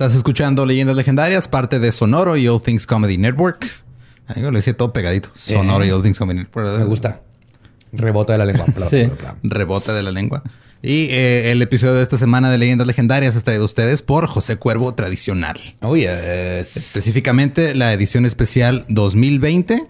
Estás escuchando Leyendas Legendarias, parte de Sonoro y All Things Comedy Network. Ahí lo dije todo pegadito. Sonoro y All Things Comedy Network. Me gusta. Rebota de la lengua. sí. Rebota de la lengua. Y eh, el episodio de esta semana de Leyendas Legendarias es traído a ustedes por José Cuervo Tradicional. Oh, yes. Específicamente la edición especial 2020,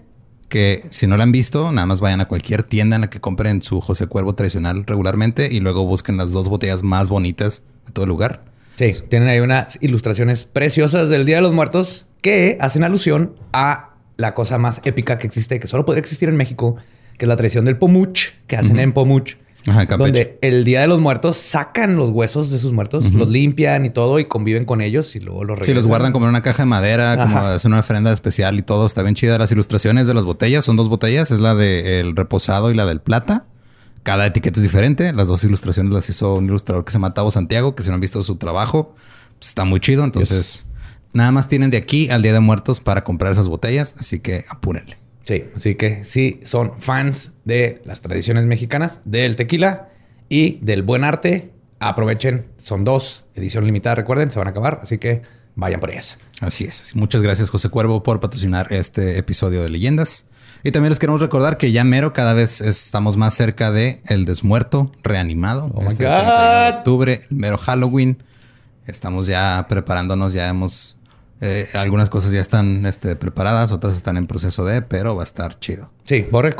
que si no la han visto, nada más vayan a cualquier tienda en la que compren su José Cuervo Tradicional regularmente y luego busquen las dos botellas más bonitas de todo el lugar. Sí, tienen ahí unas ilustraciones preciosas del Día de los Muertos que hacen alusión a la cosa más épica que existe, que solo podría existir en México, que es la tradición del pomuch, que hacen en pomuch. Ajá, donde el Día de los Muertos sacan los huesos de sus muertos, los limpian y todo y conviven con ellos y luego los regresan. Sí, los guardan como en una caja de madera, como hacen una ofrenda especial y todo. Está bien chida. Las ilustraciones de las botellas son dos botellas. Es la del reposado y la del plata. Cada etiqueta es diferente. Las dos ilustraciones las hizo un ilustrador que se llama Tavo Santiago, que si no han visto su trabajo, pues, está muy chido. Entonces, nada más tienen de aquí al Día de Muertos para comprar esas botellas. Así que apúrenle. Sí, así que sí, son fans de las tradiciones mexicanas, del tequila y del buen arte. Aprovechen, son dos, edición limitada, recuerden, se van a acabar, así que vayan por ellas. Así es. Muchas gracias, José Cuervo, por patrocinar este episodio de Leyendas. Y también les queremos recordar que ya mero cada vez estamos más cerca de El Desmuerto reanimado. Oh este De octubre, el mero Halloween. Estamos ya preparándonos, ya hemos eh, algunas cosas ya están este, preparadas, otras están en proceso de, pero va a estar chido. Sí, Borre,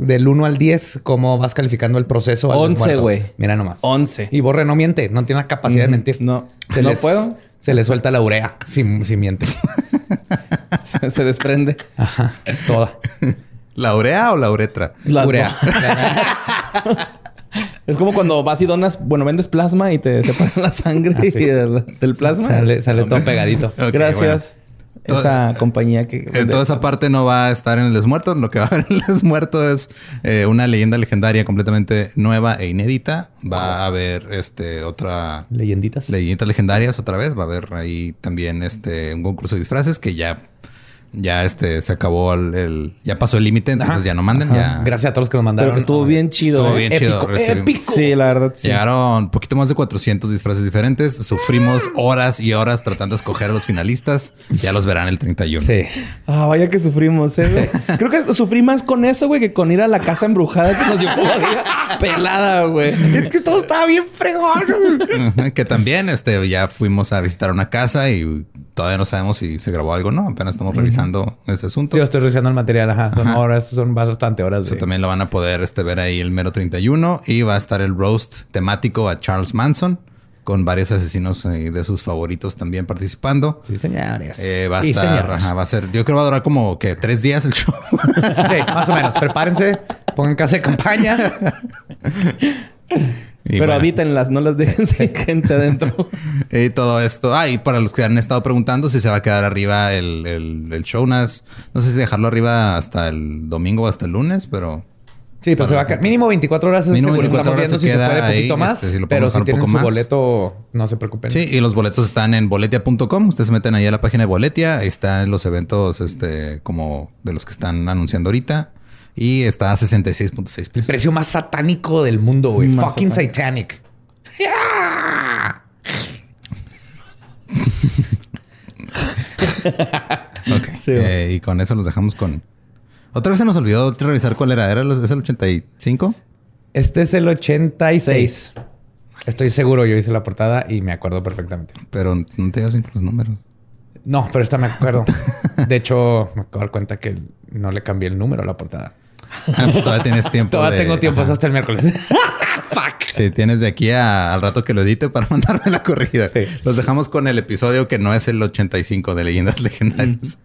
del 1 al 10, ¿cómo vas calificando el proceso? 11, güey. Mira nomás. 11. Y Borre no miente, no tiene la capacidad de mentir. No. Se no puedo. Se le suelta la urea si, si miente. se, desprende. Ajá, toda. ¿La urea o la uretra? La urea. Es como cuando vas y donas, bueno, vendes plasma y te separan la sangre ah, del, plasma. Sale, todo pegadito. Gracias. Esa compañía que... Eh, toda esa parte no va a estar en el desmuerto. Lo que va a haber en el desmuerto es eh, una leyenda legendaria completamente nueva e inédita. Va a haber este otra... Leyenditas. Leyenditas legendarias otra vez. Va a haber ahí también este un concurso de disfraces que ya ya este se acabó el, ya pasó el límite, entonces ya no manden. Ya. Gracias a todos los que nos mandaron. Pero estuvo bien chido. Estuvo bien chido. Épico. Sí, la verdad. Sí. Llegaron un poquito más de 400 disfraces diferentes. Sufrimos horas y horas tratando de escoger a los finalistas. Ya los verán el 31. Sí. Ah, vaya que sufrimos, ¿eh? Creo que sufrí más con eso, güey, que con ir a la casa embrujada que nos llevó pelada, güey. Es que todo estaba bien fregón. que también este, ya fuimos a visitar una casa y todavía no sabemos si se grabó algo, ¿no? Apenas estamos revisando ese asunto. Sí, yo estoy revisando el material, ajá. Son horas, son bastante horas. También lo van a poder este, ver ahí el mero 31 y va a estar el roast temático a Charles Manson con varios asesinos eh, de sus favoritos también participando. Sí, señores. Eh, va a estar, ajá, va a ser, yo creo que va a durar como que tres días el show. sí, más o menos. Prepárense, pongan casa de campaña. Pero habítenlas, no las dejen gente adentro. y todo esto. Ah, y para los que han estado preguntando si se va a quedar arriba el, el, show, no sé si dejarlo arriba hasta el domingo o hasta el lunes, pero... Sí, pues se va a quedar. Mínimo 24 horas. Mínimo 24 horas se si queda se puede poquito más. Este, pero si tienen su boleto, no se preocupen. Sí, y los boletos están en boletia.com. Ustedes se meten ahí a la página de Boletia. Ahí están los eventos este, como de los que están anunciando ahorita. Y está a 66.6 pesos. El precio más satánico del mundo, güey. Fucking satanic. ok. Eh, y con eso los dejamos con. Otra vez se nos olvidó revisar cuál era. ¿Era ¿Es el 85? Este es el 86. Estoy seguro, yo hice la portada y me acuerdo perfectamente. Pero no te das los números. No, pero esta me acuerdo. De hecho, me acabo de dar cuenta que no le cambié el número a la portada. Ah, pues todavía tienes tiempo. todavía tengo tiempo hasta el miércoles. Fuck. Sí, tienes de aquí al rato que lo edite para mandarme la corrigida. Los dejamos con el episodio que no es el 85 de Leyendas Legendarias.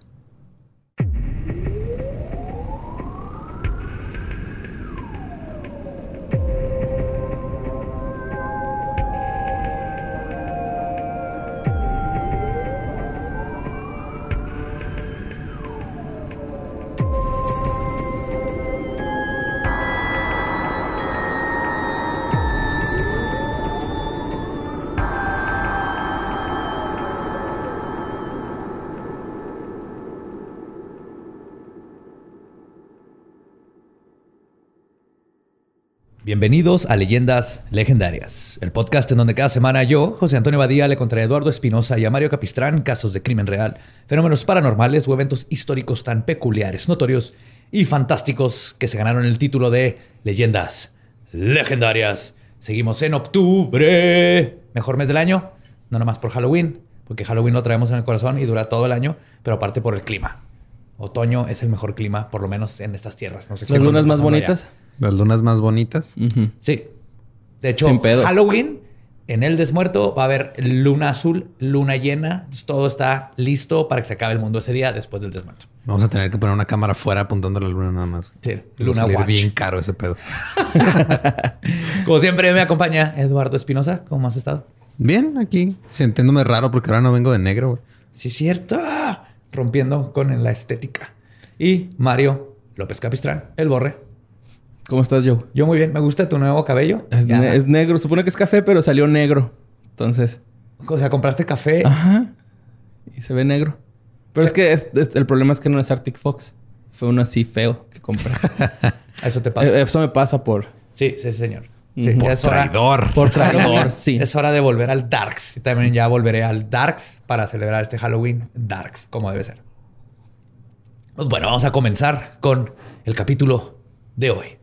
Bienvenidos a Leyendas Legendarias, el podcast en donde cada semana yo, José Antonio Badía, le contaré a Eduardo Espinosa y a Mario Capistrán casos de crimen real, fenómenos paranormales o eventos históricos tan peculiares, notorios y fantásticos que se ganaron el título de Leyendas Legendarias. Seguimos en octubre, mejor mes del año, no nomás por Halloween, porque Halloween lo traemos en el corazón y dura todo el año, pero aparte por el clima. Otoño es el mejor clima, por lo menos en estas tierras. No sé Las lunas más bonitas. Las lunas más bonitas. Sí. De hecho, Halloween, en el desmuerto, va a haber luna azul, luna llena. Todo está listo para que se acabe el mundo ese día después del desmuerto. Vamos a tener que poner una cámara afuera apuntando a la luna nada más. Sí, luna va bien caro ese pedo. Como siempre me acompaña Eduardo Espinosa. ¿Cómo has estado? Bien, aquí. Sintiéndome raro porque ahora no vengo de negro. Sí, cierto. Rompiendo con la estética. Y Mario López Capistrán, el borre. ¿Cómo estás, Joe? Yo muy bien. Me gusta tu nuevo cabello. Es, negro. Supone que es café, pero salió negro. Entonces. O sea, compraste café. Ajá. Y se ve negro. Pero es que el problema es que no es Arctic Fox. Fue uno así feo que compré. eso te pasa. Eh, eso me pasa por. Sí, sí, señor. por traidor. por traidor, sí. Es hora de volver al Darks. Y también ya volveré al Darks para celebrar este Halloween Darks, como debe ser. Pues bueno, vamos a comenzar con el capítulo de hoy.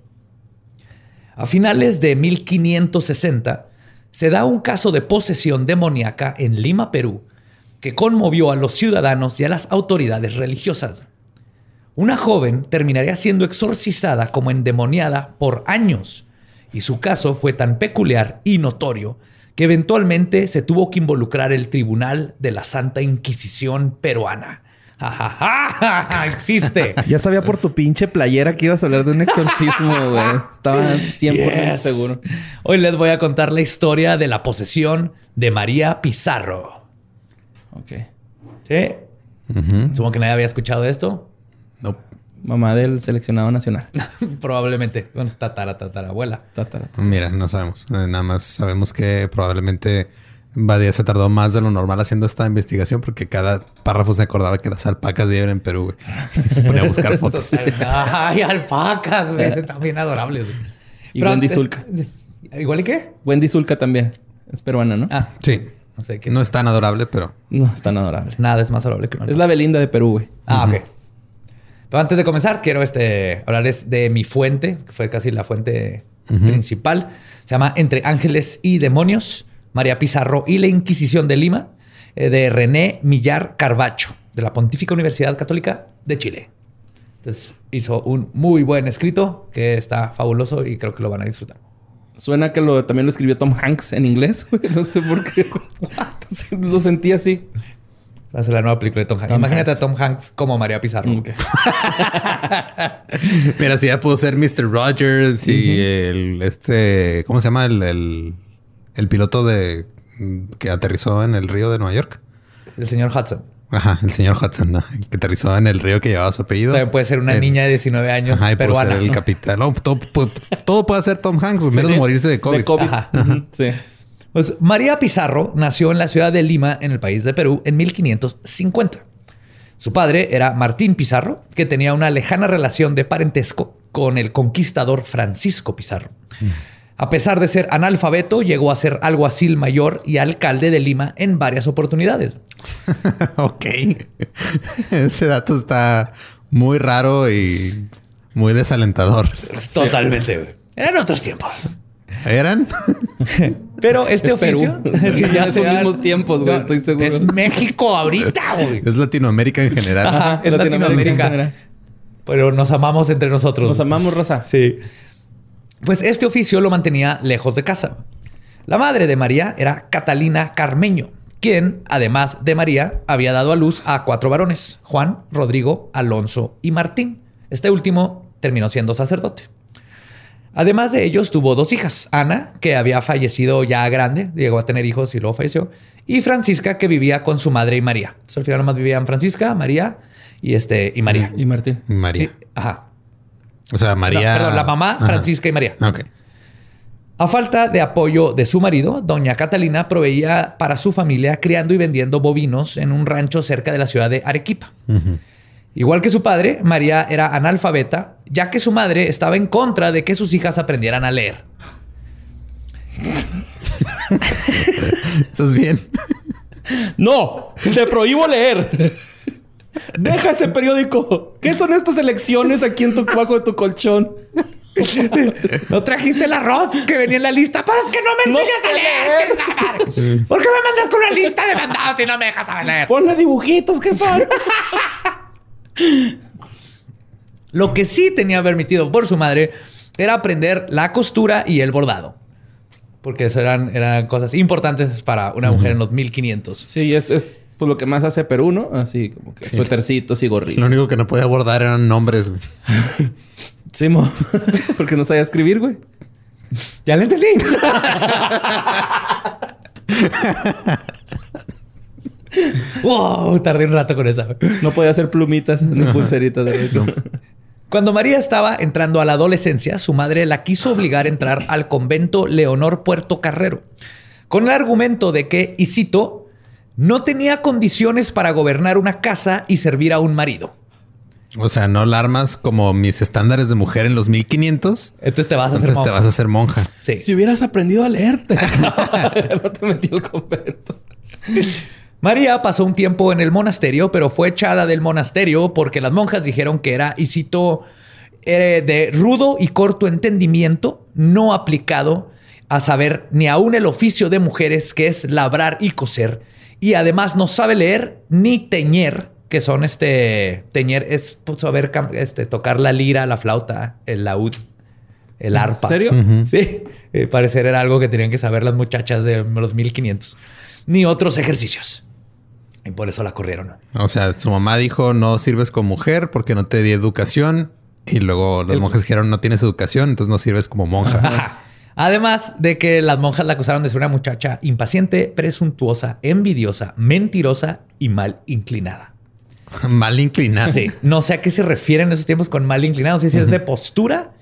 A finales de 1560 se da un caso de posesión demoníaca en Lima, Perú, que conmovió a los ciudadanos y a las autoridades religiosas. Una joven terminaría siendo exorcizada como endemoniada por años, y su caso fue tan peculiar y notorio que eventualmente se tuvo que involucrar el Tribunal de la Santa Inquisición peruana, Existe. Ya sabía por tu pinche playera que ibas a hablar de un exorcismo, güey. Estaba 100% seguro. Hoy les voy a contar la historia de la posesión de María Pizarro. Ok. ¿Sí? Supongo que nadie había escuchado esto. No. Mamá del seleccionado nacional. probablemente. Bueno, tatara, tatarabuela. Tatara. Mira, no sabemos. Eh, nada más sabemos que probablemente Badía se tardó más de lo normal haciendo esta investigación porque cada párrafo se acordaba que las alpacas viven en Perú, se ponía a buscar fotos. Ay, alpacas, güey. Están bien adorables. Y Wendy Zulka. ¿Igual y qué? Wendy Zulka también. Es peruana, ¿no? Ah. Sí. No, sé qué. no es tan adorable, pero... No es tan adorable. Nada es más adorable que una Es la Belinda de Perú, güey. Ah, ok. Pero antes de comenzar, quiero este, hablarles de mi fuente, que fue casi la fuente principal. Se llama Entre Ángeles y Demonios. María Pizarro y la Inquisición de Lima, eh, de René Millar Carbacho, de la Pontífica Universidad Católica de Chile. Entonces hizo un muy buen escrito que está fabuloso y creo que lo van a disfrutar. Suena que lo, también lo escribió Tom Hanks en inglés, No sé por qué. lo sentí así. Va a ser la nueva película de Tom Hanks. Imagínate a Tom Hanks como María Pizarro. Mira, si ya pudo ser Mr. Rogers y el este. ¿Cómo se llama? el el piloto de que aterrizó en el río de Nueva York. El señor Hudson. Ajá, el señor Hudson, ¿no? que aterrizó en el río que llevaba su apellido. También puede ser una niña de 19 años ajá, peruana. Puede ser el capitán. No, todo, puede ser Tom Hanks, menos morirse de COVID. Sí. Pues María Pizarro nació en la ciudad de Lima, en el país de Perú, en 1550. Su padre era Martín Pizarro, que tenía una lejana relación de parentesco con el conquistador Francisco Pizarro. Mm. A pesar de ser analfabeto, llegó a ser alguacil mayor y alcalde de Lima en varias oportunidades. ok. Ese dato está muy raro y muy desalentador. Totalmente. Eran otros tiempos. ¿Eran? Pero este oficio... Sí, ya son mismos tiempos, güey. estoy seguro. Es México ahorita, güey. Es Latinoamérica en general. es Latinoamérica. Pero nos amamos entre nosotros. Nos amamos, Rosa. Sí. Pues este oficio lo mantenía lejos de casa. La madre de María era Catalina Carmeño, quien, además de María, había dado a luz a cuatro varones, Juan, Rodrigo, Alonso y Martín. Este último terminó siendo sacerdote. Además de ellos, tuvo dos hijas, Ana, que había fallecido ya grande, llegó a tener hijos y luego falleció, y Francisca, que vivía con su madre y María. Entonces, al final nomás vivían Francisca, María y, este, y María. Y Martín. María. ajá. O sea, María. perdón, la mamá, Francisca y María. Ok. A falta de apoyo de su marido, doña Catalina proveía para su familia criando y vendiendo bovinos en un rancho cerca de la ciudad de Arequipa. Igual que su padre, María era analfabeta ya que su madre estaba en contra de que sus hijas aprendieran a leer. ¿Estás bien? No, te prohíbo leer. Deja ese periódico. ¿Qué son estas elecciones aquí en tu bajo de tu colchón? ¿No trajiste el arroz que venía en la lista? Pues que no me enseñas a leer. ¿Por qué me mandas con una lista de mandados si no me dejas saber leer? Ponle dibujitos, jefa. Lo que sí tenía permitido por su madre era aprender la costura y el bordado. Porque eso eran, eran cosas importantes para una mujer en los 1500. Sí, es, es pues, lo que más hace Perú, ¿no? Así como que suétercitos y gorritos. Lo único que no podía bordar eran nombres, güey. Sí, mo. Porque no sabía escribir, güey. Ya lo entendí. wow, tardé un rato con esa. No podía hacer plumitas ni pulseritas. De Cuando María estaba entrando a la adolescencia, su madre la quiso obligar a entrar al convento Leonor Puerto Carrero, con el argumento de que, y cito, no tenía condiciones para gobernar una casa y servir a un marido. O sea, no la armas como mis estándares de mujer en los 1500. Entonces te vas a Entonces hacer te vas a hacer monja. Sí. Si hubieras aprendido a leerte. no te metí al convento. María pasó un tiempo en el monasterio, pero fue echada del monasterio porque las monjas dijeron que era, y cito, eh, de rudo y corto entendimiento, no aplicado a saber ni aún el oficio de mujeres que es labrar y coser, y además no sabe leer ni teñer, que son este, teñer es pues, saber este, tocar la lira, la flauta, el laúd, el arpa. serio? Sí, eh, parecer era algo que tenían que saber las muchachas de los 1500. Ni otros ejercicios. Y por eso la corrieron. O sea, su mamá dijo no sirves como mujer porque no te di educación. Y luego las monjas dijeron no tienes educación, entonces no sirves como monja. Además de que las monjas la acusaron de ser una muchacha impaciente, presuntuosa, envidiosa, mentirosa y mal inclinada. Mal inclinada. Sí, no sé a qué se refieren en esos tiempos con mal inclinado. No sé si es de postura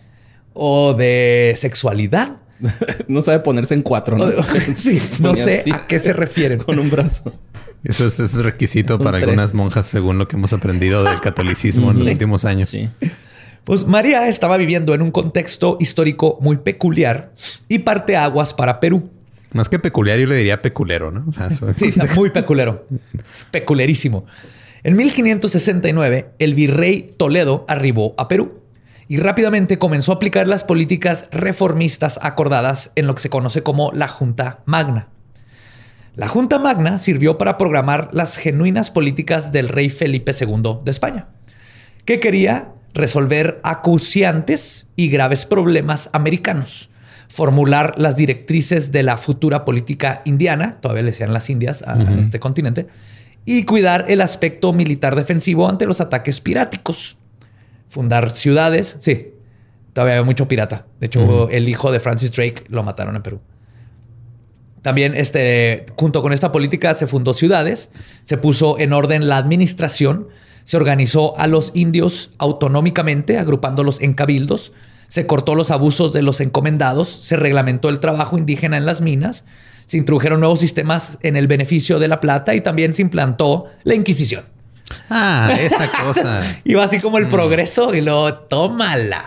o de sexualidad. No sabe ponerse en cuatro, ¿no? Sí, no sé así, a qué se refieren. Con un brazo. Eso es, eso es requisito para tres. algunas monjas, según lo que hemos aprendido del catolicismo en los últimos años. Sí. Pues María estaba viviendo en un contexto histórico muy peculiar y parte aguas para Perú. Más que peculiar, yo le diría peculero, ¿no? O sea, eso- Sí, está muy peculero. Es peculerísimo. En 1569, el virrey Toledo arribó a Perú y rápidamente comenzó a aplicar las políticas reformistas acordadas en lo que se conoce como la Junta Magna. La Junta Magna sirvió para programar las genuinas políticas del rey Felipe II de España, que quería resolver acuciantes y graves problemas americanos, formular las directrices de la futura política indiana, todavía le decían las Indias a a este continente, y cuidar el aspecto militar defensivo ante los ataques piráticos. Fundar ciudades, sí, todavía había mucho pirata. De hecho, el hijo de Francis Drake lo mataron en Perú. También, este, junto con esta política, se fundó ciudades, se puso en orden la administración, se organizó a los indios autonómicamente, agrupándolos en cabildos, se cortó los abusos de los encomendados, se reglamentó el trabajo indígena en las minas, se introdujeron nuevos sistemas en el beneficio de la plata y también se implantó la Inquisición. Ah, esa cosa. Iba así como el progreso y luego, tómala.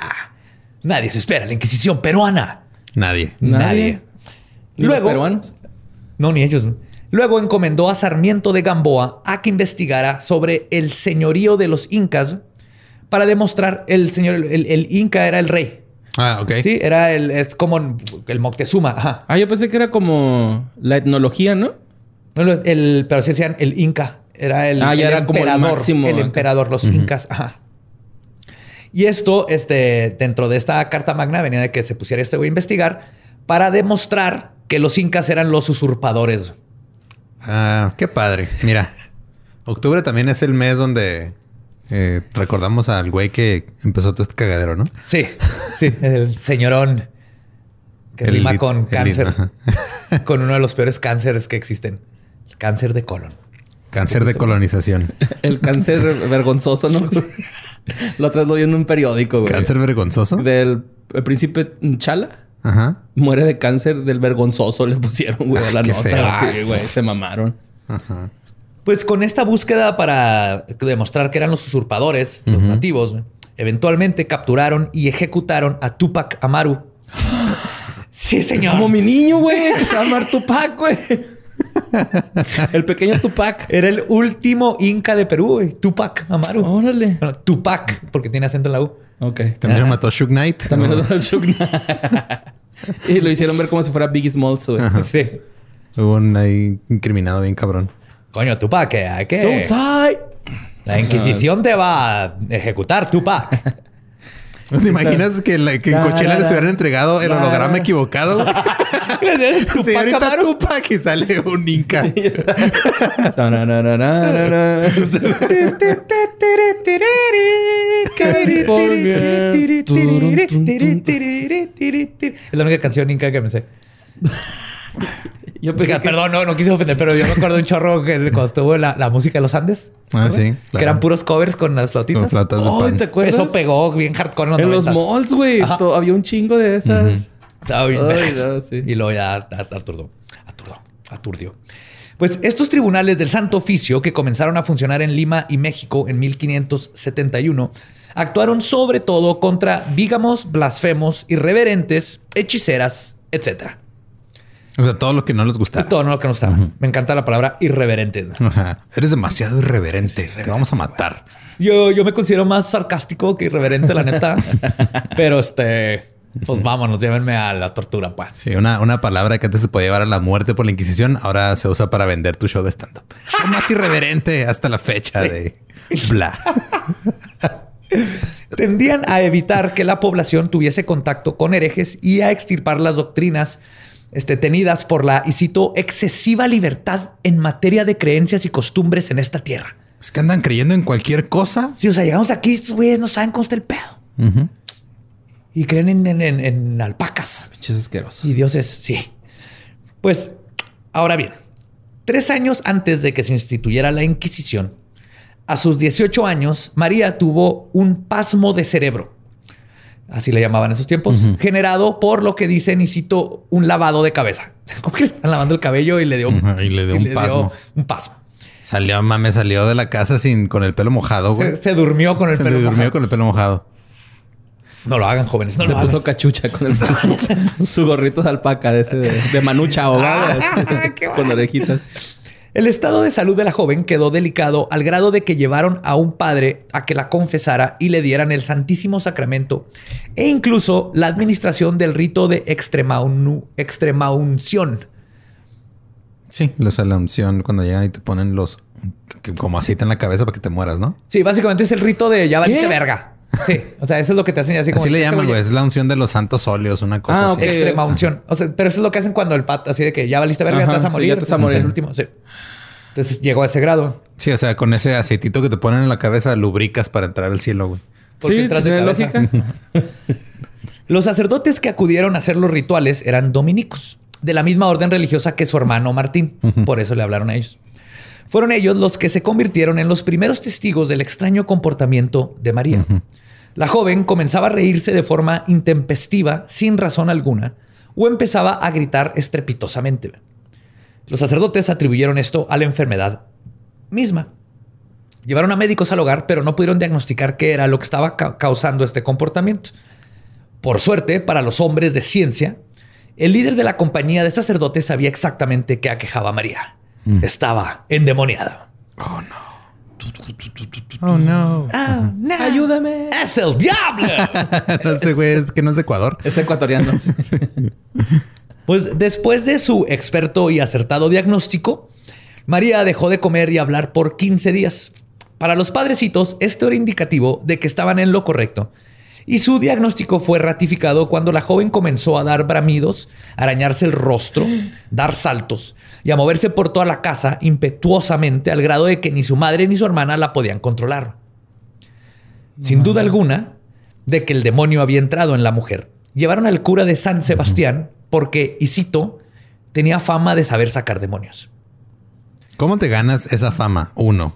Nadie se espera la Inquisición peruana. Nadie. Nadie. ¿Y los Luego, peruanos? no, ni ellos. Luego encomendó a Sarmiento de Gamboa a que investigara sobre el señorío de los incas para demostrar el señor, el, el inca era el rey. Ah, ok. Sí, era el, es como el Moctezuma. Ajá. Ah, yo pensé que era como la etnología, ¿no? No, el, pero sí decían el inca. Era el, Ah, ya el era como el emperador. máximo el emperador, los incas. Ajá. Y esto, este, dentro de esta carta magna, venía de que se pusiera este güey a investigar para demostrar que los incas eran los usurpadores. Ah, qué padre. Mira, octubre también es el mes donde eh, recordamos al güey que empezó todo este cagadero, ¿no? Sí, sí, el señorón que El rima con cáncer, con uno de los peores cánceres que existen, el cáncer de colon. Cáncer de colonización. El cáncer vergonzoso, ¿no? Lo otra vez lo vi en un periódico, güey. Cáncer vergonzoso. Del el príncipe Chala. Ajá. Muere de cáncer del vergonzoso, le pusieron, güey, a la qué nota. feo. Sí, güey, se mamaron. Ajá. Pues con esta búsqueda para demostrar que eran los usurpadores, los nativos, Eventualmente capturaron y ejecutaron a Tupac Amaru. Sí, señor. Como mi niño, güey, que se va a llamar Tupac, güey. el pequeño Tupac. Era el último inca de Perú, güey. Tupac Amaru. Órale. Tupac, porque tiene acento en la U. Ok. También lo mató Shug Knight. También lo mató Shug Knight. y lo hicieron ver como si fuera Biggie Smalls, güey. Sí. Hubo un ahí incriminado bien cabrón. Coño, Tupac, que hay que... So tight. La Inquisición te va a ejecutar, Tupac. ¿Te imaginas que, la, que en Coachella les hubieran entregado el holograma equivocado? Señorita Tupac y sale un Inca. es la única canción Inca que me sé. Yo pensé Perdón, no, no quise ofender, pero yo me acuerdo un chorro que cuando estuvo la, la música de los Andes. Ah, sí. Que eran puros covers con las flautitas. Con de Oh, pan. ¿te acuerdas? Eso pegó bien hardcore en los, En los 90s. malls, güey. Había un chingo de esas. Estaba bien Ay, vergas. no, sí. Y luego ya aturdió. Aturdió. Aturdió. Pues estos tribunales del Santo Oficio, que comenzaron a funcionar en Lima y México en 1571, actuaron sobre todo contra bígamos, blasfemos, irreverentes, hechiceras, etc. O sea, todo lo que no les Y gusta. todo lo que nos está. Me encanta la palabra irreverentes. Ajá. Eres demasiado irreverente. Te vamos a matar. Yo, yo me considero más sarcástico que irreverente, la neta. Pero este, pues vámonos, llévenme a la tortura, pues. Sí, una, una palabra que antes te podía llevar a la muerte por la Inquisición, ahora se usa para vender tu show de stand-up. Más irreverente hasta la fecha de bla. Tendían a evitar que la población tuviese contacto con herejes y a extirpar las doctrinas este, tenidas por la, y cito, excesiva libertad en materia de creencias y costumbres en esta tierra. Es que andan creyendo en cualquier cosa. Si, o sea, llegamos aquí, estos güeyes no saben cómo está el pedo. Y creen en, en- en- en alpacas. Pinches asquerosos. Y dioses, sí. Pues, ahora bien, tres años antes de que se instituyera la Inquisición, a sus 18 años, María tuvo un pasmo de cerebro. Así le llamaban en esos tiempos, generado por lo que dicen, y cito, un lavado de cabeza. Como que le están lavando el cabello y le dio un, Ujú, y le dio un pasmo. un pasmo. Salió, mame, salió de la casa sin con el pelo mojado, güey. Se, se durmió con el Se pelo le durmió mojado. con el pelo mojado. No lo hagan, jóvenes. No Le lo hagan. puso cachucha con el su gorrito de alpaca de ese de, de manucha ahogada. así, qué con orejitas. El estado de salud de la joven quedó delicado al grado de que llevaron a un padre a que la confesara y le dieran el Santísimo Sacramento e incluso la administración del rito de extremaunu- extremaunción. Sí, los a la unción cuando llegan y te ponen los que- como aceite en la cabeza para que te mueras, ¿no? Sí, básicamente es el rito de ya valiste ¿Qué? verga. Sí, o sea, eso es lo que te hacen así como... Así le llaman, güey-. Es la unción de los santos óleos, una cosa Ah, así. ok. Extrema unción. O sea, pero eso es lo que hacen cuando el pat, así de que ya valiste verga, Ajá, te vas a sí, morir. ya te vas a morir. el último. Sí. Entonces llegó a ese grado. Sí, o sea, con ese aceitito que te ponen en la cabeza, lubricas para entrar al cielo, güey. Porque Sí, entras de tiene cabeza. lógica. Los sacerdotes que acudieron a hacer los rituales eran dominicos, de la misma orden religiosa que su hermano Martín. Por eso le hablaron a ellos. Fueron ellos los que se convirtieron en los primeros testigos del extraño comportamiento de María. La joven comenzaba a reírse de forma intempestiva, sin razón alguna, o empezaba a gritar estrepitosamente. Los sacerdotes atribuyeron esto a la enfermedad misma. Llevaron a médicos al hogar, pero no pudieron diagnosticar qué era lo que estaba ca- causando este comportamiento. Por suerte, para los hombres de ciencia, el líder de la compañía de sacerdotes sabía exactamente qué aquejaba a María. Estaba endemoniada. Oh, no. ¡Ayúdame! ¡Es el diablo! no sé, güey. Es que no es de Ecuador. Es ecuatoriano. Pues después de su experto y acertado diagnóstico, María dejó de comer y hablar por 15 días. Para los padrecitos, esto era indicativo de que estaban en lo correcto. Y su diagnóstico fue ratificado cuando la joven comenzó a dar bramidos, a arañarse el rostro, dar saltos y a moverse por toda la casa impetuosamente al grado de que ni su madre ni su hermana la podían controlar. Sin duda alguna, de que el demonio había entrado en la mujer. Llevaron al cura de San Sebastián porque, y cito, tenía fama de saber sacar demonios. ¿Cómo te ganas esa fama? Uno.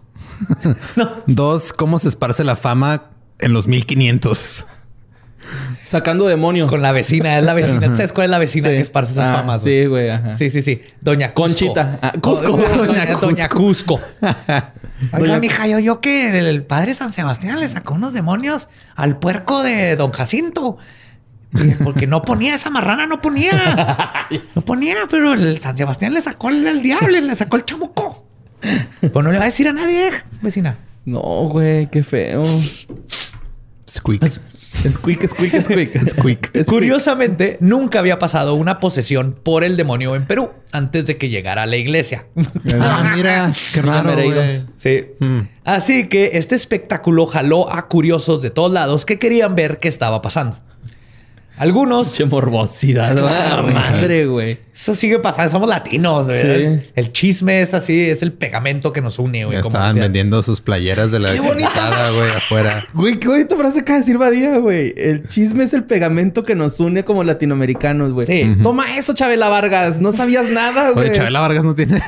Dos, ¿cómo se esparce la fama en los 1500? Sacando demonios. Con la vecina, es la vecina. ¿Sabes cuál es la vecina que esparce esas Ah, famas? Sí, güey. ajá. Sí, sí, sí. Doña Cusco. Conchita. Ah, Cusco. Doña, Doña Doña- Doña Cusco. Oiga, mija, yo, yo que el padre San Sebastián le sacó unos demonios al puerco de Don Jacinto. Porque no ponía esa marrana, no ponía. No ponía, pero el San Sebastián le sacó el, el diablo, le sacó el chamuco. Pues no le va a decir a nadie, vecina. No, güey, qué feo. Squeak. Squeak, squeak, squeak. Squeak. Curiosamente, nunca había pasado una posesión por el demonio en Perú antes de que llegara a la iglesia. Ah, mira, qué raro, güey. Mereidos. Sí. Así que este espectáculo jaló a curiosos de todos lados que querían ver qué estaba pasando. Algunos Che morbosidad. Claro, madre, güey. Eso sigue pasando, somos latinos, güey. Sí. El chisme es así, es el pegamento que nos une, güey. Como estaban vendiendo sus playeras de la güey, afuera. Güey, qué bonita frase acaba de decir Badía, güey. El chisme es el pegamento que nos une como latinoamericanos, güey. Sí. Toma eso, Chabela Vargas. No sabías nada, güey. Oye, Chabela Vargas no tiene.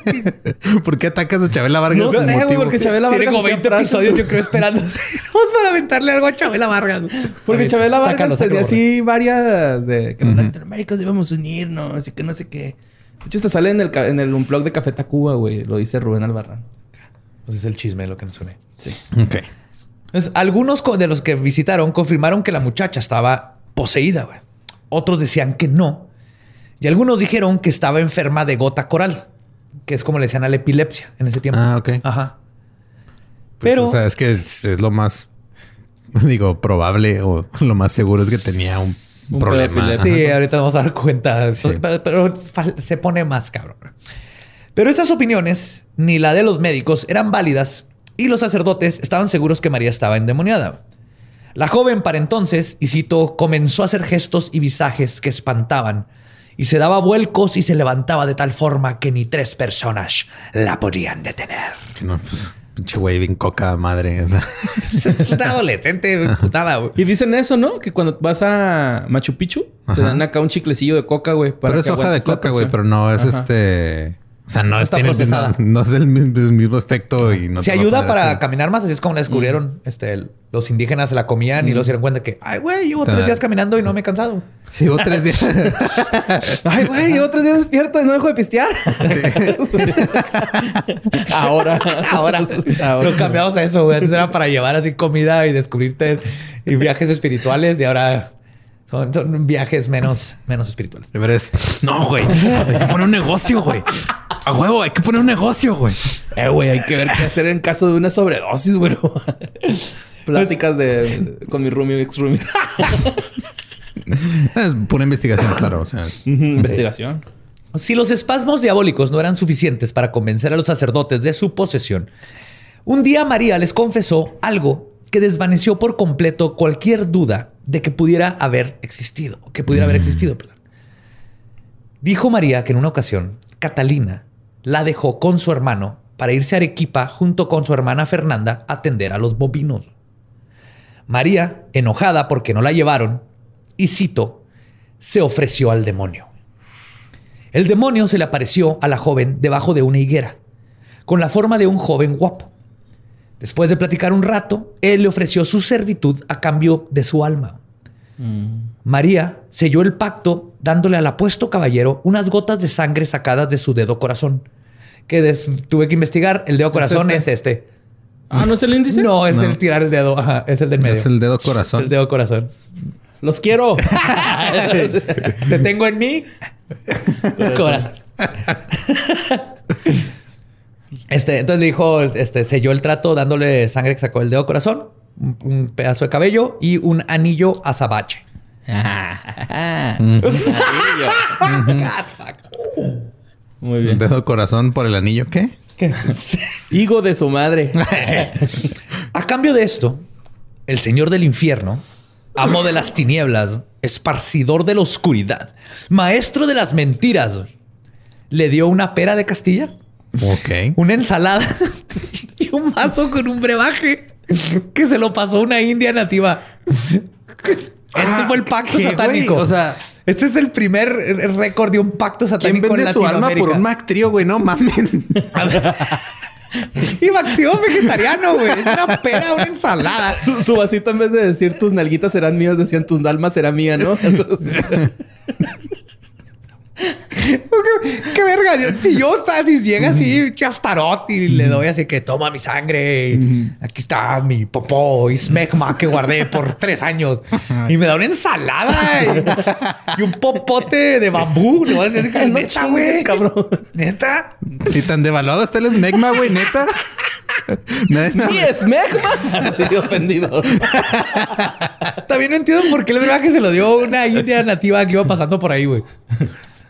¿Por qué atacas a Chabela Vargas? No sé, güey, porque Chabela Tiene Vargas como hacía 20 frases. episodios, yo creo, esperando. Vamos para aventarle algo a Chabela Vargas. Porque Chabela Vargas borra. así varias de que los latinoaméricos debemos unirnos y que no sé qué. De hecho, te sale en el, en el unplug de Café Tacuba, güey. Lo dice Rubén Albarrán. Pues es el chisme lo que nos une. Sí. Ok. Entonces, algunos de los que visitaron confirmaron que la muchacha estaba poseída, güey. Otros decían que no. Y algunos dijeron que estaba enferma de gota coral, que es como le decían a la epilepsia en ese tiempo. Ah, ok. Ajá. Pues, Pero- O sea, es que es, es lo más, digo, probable o lo más seguro es que tenía un, Un problema. Sí, ahorita vamos a dar cuenta. Sí. Pero, pero se pone más cabrón. Pero esas opiniones, ni la de los médicos, eran válidas y los sacerdotes estaban seguros que María estaba endemoniada. La joven para entonces, y cito, comenzó a hacer gestos y visajes que espantaban y se daba vuelcos y se levantaba de tal forma que ni tres personas la podían detener. No, pues, pinche güey, bien coca madre. es una adolescente putada, güey. Y dicen eso, ¿no? Que cuando vas a Machu Picchu, te dan acá un chiclecillo de coca, güey. Pero es que hoja de coca, güey, pero no es Ajá. este. O sea, no, Está el mismo- procesada. no es el mismo, el mismo efecto y no Se ayuda para así. caminar más, así es como la descubrieron. Este, el- los indígenas se la comían y luego se dieron cuenta que, ay, güey, llevo tres días caminando y no me he cansado. Sí, hubo tres días. Ay, güey, llevo tres días despierto y no dejo de pistear. Ahora. Ahora lo cambiamos a eso, güey. Antes era para llevar así comida y descubrirte y viajes espirituales y ahora son, son viajes menos, menos espirituales. Pero es, no, güey. Hay que poner un negocio, güey. A huevo, hay que poner un negocio, güey. Eh, güey, hay que ver qué hacer en caso de una sobredosis, güey. Pláticas de... Con mi roomie, ex roomie. Es pura investigación, claro. O sea, es- Investigación. Si los espasmos diabólicos no eran suficientes para convencer a los sacerdotes de su posesión, un día María les confesó algo que desvaneció por completo cualquier duda de que pudiera haber existido, que pudiera haber existido, perdón. Dijo María que en una ocasión Catalina la dejó con su hermano para irse a Arequipa junto con su hermana Fernanda a atender a los bovinos. María, enojada porque no la llevaron, y cito, se ofreció al demonio. El demonio se le apareció a la joven debajo de una higuera, con la forma de un joven guapo. Después de platicar un rato, él le ofreció su servitud a cambio de su alma. María selló el pacto dándole al apuesto caballero unas gotas de sangre sacadas de su dedo corazón. Que des- tuve que investigar. El dedo corazón es este? este. Ah, ¿no es el índice? No, es No. el tirar el dedo. Ajá, es el del medio. es el dedo Es corazón. el dedo corazón. Los quiero. Te tengo en mí. Corazón. Este, entonces le dijo, este, selló el trato dándole sangre que sacó el dedo corazón, un, un pedazo de cabello y un anillo azabache. God, fuck. Muy Un bien. dedo corazón por el anillo, ¿qué? Higo de su madre. A cambio de esto, el señor del infierno, amo de las tinieblas, esparcidor de la oscuridad, maestro de las mentiras, le dio una pera de Castilla, Ok. una ensalada y un vaso con un brebaje que se lo pasó una india nativa. Este fue el pacto ¿qué, satánico. güey? O sea- este es el primer récord de un pacto ¿Quién satánico vende en su alma por un Mac Trio, güey? No mamen. Y bacterio vegetariano, güey. Es una pera, una ensalada. Su, su vasito en vez de decir tus nalguitas serán mías, decían tus almas será mía, ¿no? ¿Qué, verga? Si yo, si llega así chastarot y le doy así que toma mi sangre, aquí está mi popó y smegma que guardé por tres años y me da una ensalada y, un popote de bambú. Le voy a decir que neta, güey. Cabrón. Neta. Si tan devaluado está el smegma, güey, neta. ¡Mi smegma! Así ofendido. También no entiendo por qué el que se lo dio una india nativa que iba pasando por ahí, güey.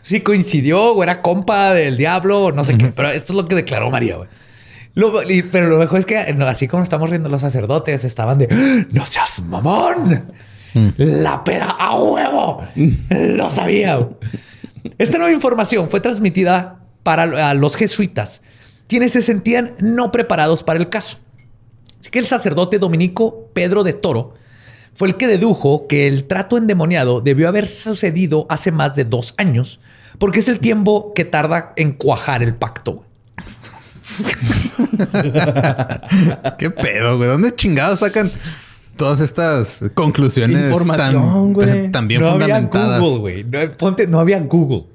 Sí coincidió o era compa del diablo o no sé qué. Pero esto es lo que declaró María, güey. pero lo mejor es que así como estamos riendo los sacerdotes, estaban de no seas mamón. Mm. La pera a huevo. Lo sabía. Esta nueva información fue transmitida para los jesuitas, quienes se sentían no preparados para el caso. Así que el sacerdote dominico Pedro de Toro fue el que dedujo que el trato endemoniado debió haber sucedido hace más de dos años, porque es el tiempo que tarda en cuajar el pacto. ¿Qué pedo, güey? ¿Dónde chingados sacan todas estas conclusiones Información, tan, tan, bien no fundamentadas? Había Google, güey. No, ponte, no había Google.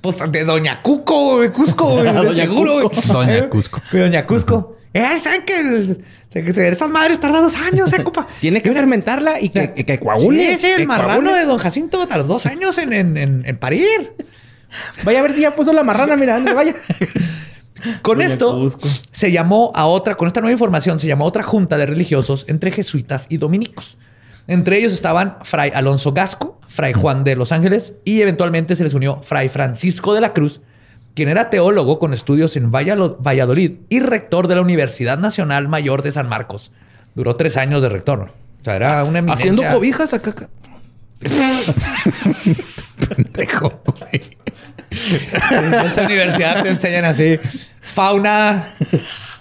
Pues de Doña Cuco, güey, Cusco, güey, Doña Cusco. Doña Cusco. Doña Cusco. Eh, ¿saben que el, esas madres tardan dos años, eh, compa? Tiene que fermentarla y que, que, coagule. Sí, sí, el marrano de Don Jacinto tardó dos años en, en, en, parir. Vaya a ver si ya puso la marrana, mira, vaya. Con esto se llamó a otra, con esta nueva información, se llamó a otra junta de religiosos entre jesuitas y dominicos. Entre ellos estaban Fray Alonso Gasco, Fray Juan de los Ángeles y eventualmente se les unió Fray Francisco de la Cruz, quien era teólogo con estudios en Valladolid y rector de la Universidad Nacional Mayor de San Marcos. Duró tres años de rector. O sea, era una eminencia. Haciendo cobijas acá. Pendejo, En esa universidad te enseñan así fauna,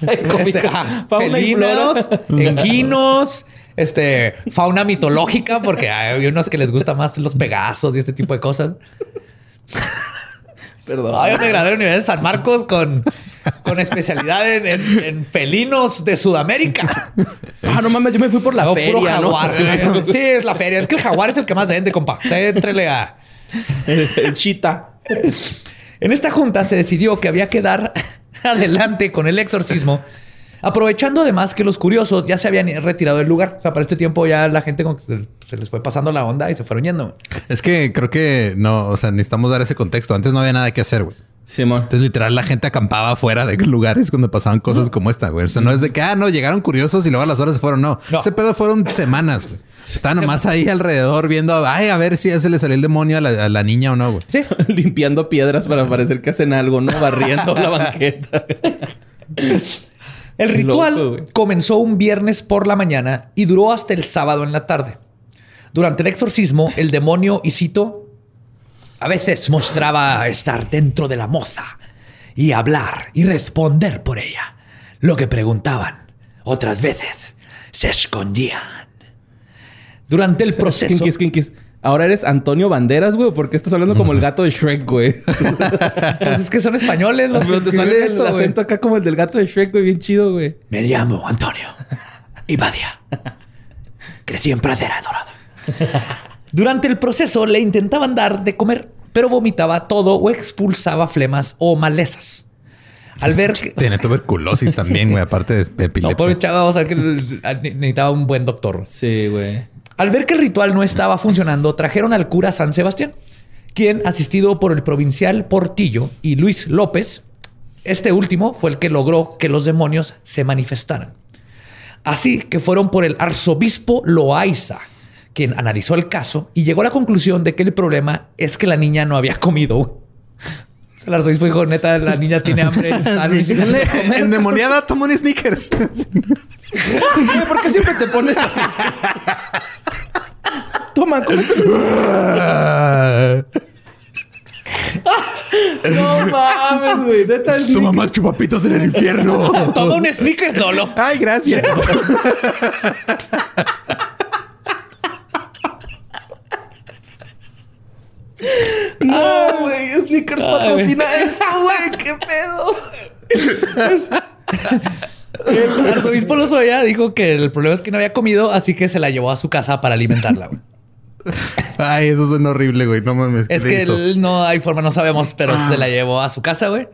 este, fauna felinos, equinos, este, fauna mitológica, porque hay unos que les gusta más los pegazos y este tipo de cosas. Perdón. Ay, yo me gradué en la Universidad de San Marcos con, con especialidad en, felinos de Sudamérica. Ah, no mames, yo me fui por la feria, jaguar, Sí, es la feria. Es que el jaguar es el que más vende, compa. Entrele a... El chita. En esta junta se decidió que había que dar adelante con el exorcismo Aprovechando además que los curiosos ya se habían retirado del lugar. O sea, para este tiempo ya la gente como que se les fue pasando la onda y se fueron yendo. Es que creo que no, o sea, necesitamos dar ese contexto. Antes no había nada que hacer, güey. Simón. Entonces, literal, la gente acampaba fuera de lugares cuando pasaban cosas como esta, güey. O sea, no es de que, ah, no, llegaron curiosos y luego a las horas se fueron. No, ese pedo fueron semanas, güey. Estaban nomás ahí alrededor viendo, ay, a ver si ya se le salió el demonio a la, niña o no, güey. Sí. Limpiando piedras para parecer que hacen algo, ¿no? Barriendo la banqueta. El ritual comenzó un viernes por la mañana y duró hasta el sábado en la tarde. Durante el exorcismo, el demonio, y cito, a veces mostraba estar dentro de la moza y hablar y responder por ella lo que preguntaban. Otras veces se escondían. Durante el proceso... Ahora eres Antonio Banderas, güey. ¿Por qué estás hablando como el gato de Shrek, güey? pues es que son españoles los que te sale esto, el acento acá como el del gato de Shrek, güey. Bien chido, güey. Me llamo Antonio. Ibadia. Crecí en pradera dorada. Durante el proceso le intentaban dar de comer, pero vomitaba todo o expulsaba flemas o malezas. Al ver que... Tiene tuberculosis también, güey, aparte de epilepsia. No, pobre chava, vamos a ver que necesitaba un buen doctor. Sí, güey. Al ver que el ritual no estaba funcionando, trajeron al cura San Sebastián, quien, asistido por el provincial Portillo y Luis López, este último fue el que logró que los demonios se manifestaran. Así que fueron por el arzobispo Loaiza, quien analizó el caso y llegó a la conclusión de que el problema es que la niña no había comido. El arzobispo dijo, neta, la niña tiene hambre. Sí. Endemoniada, toma un sneakers. ¿Por qué siempre te pones así? No mames, güey. Neta es Toma más chupapitos en el infierno. Toma un sneakers solo. Ay, gracias. no, güey. Sneakers patrocina esta, güey. ¿Qué pedo? El arzobispo Lozoya dijo que el problema es que no había comido, así que se la llevó a su casa para alimentarla. güey. Ay, eso suena horrible, güey. No mames. ¿qué Es que él no hay forma, no sabemos, pero se la llevó a su casa, güey.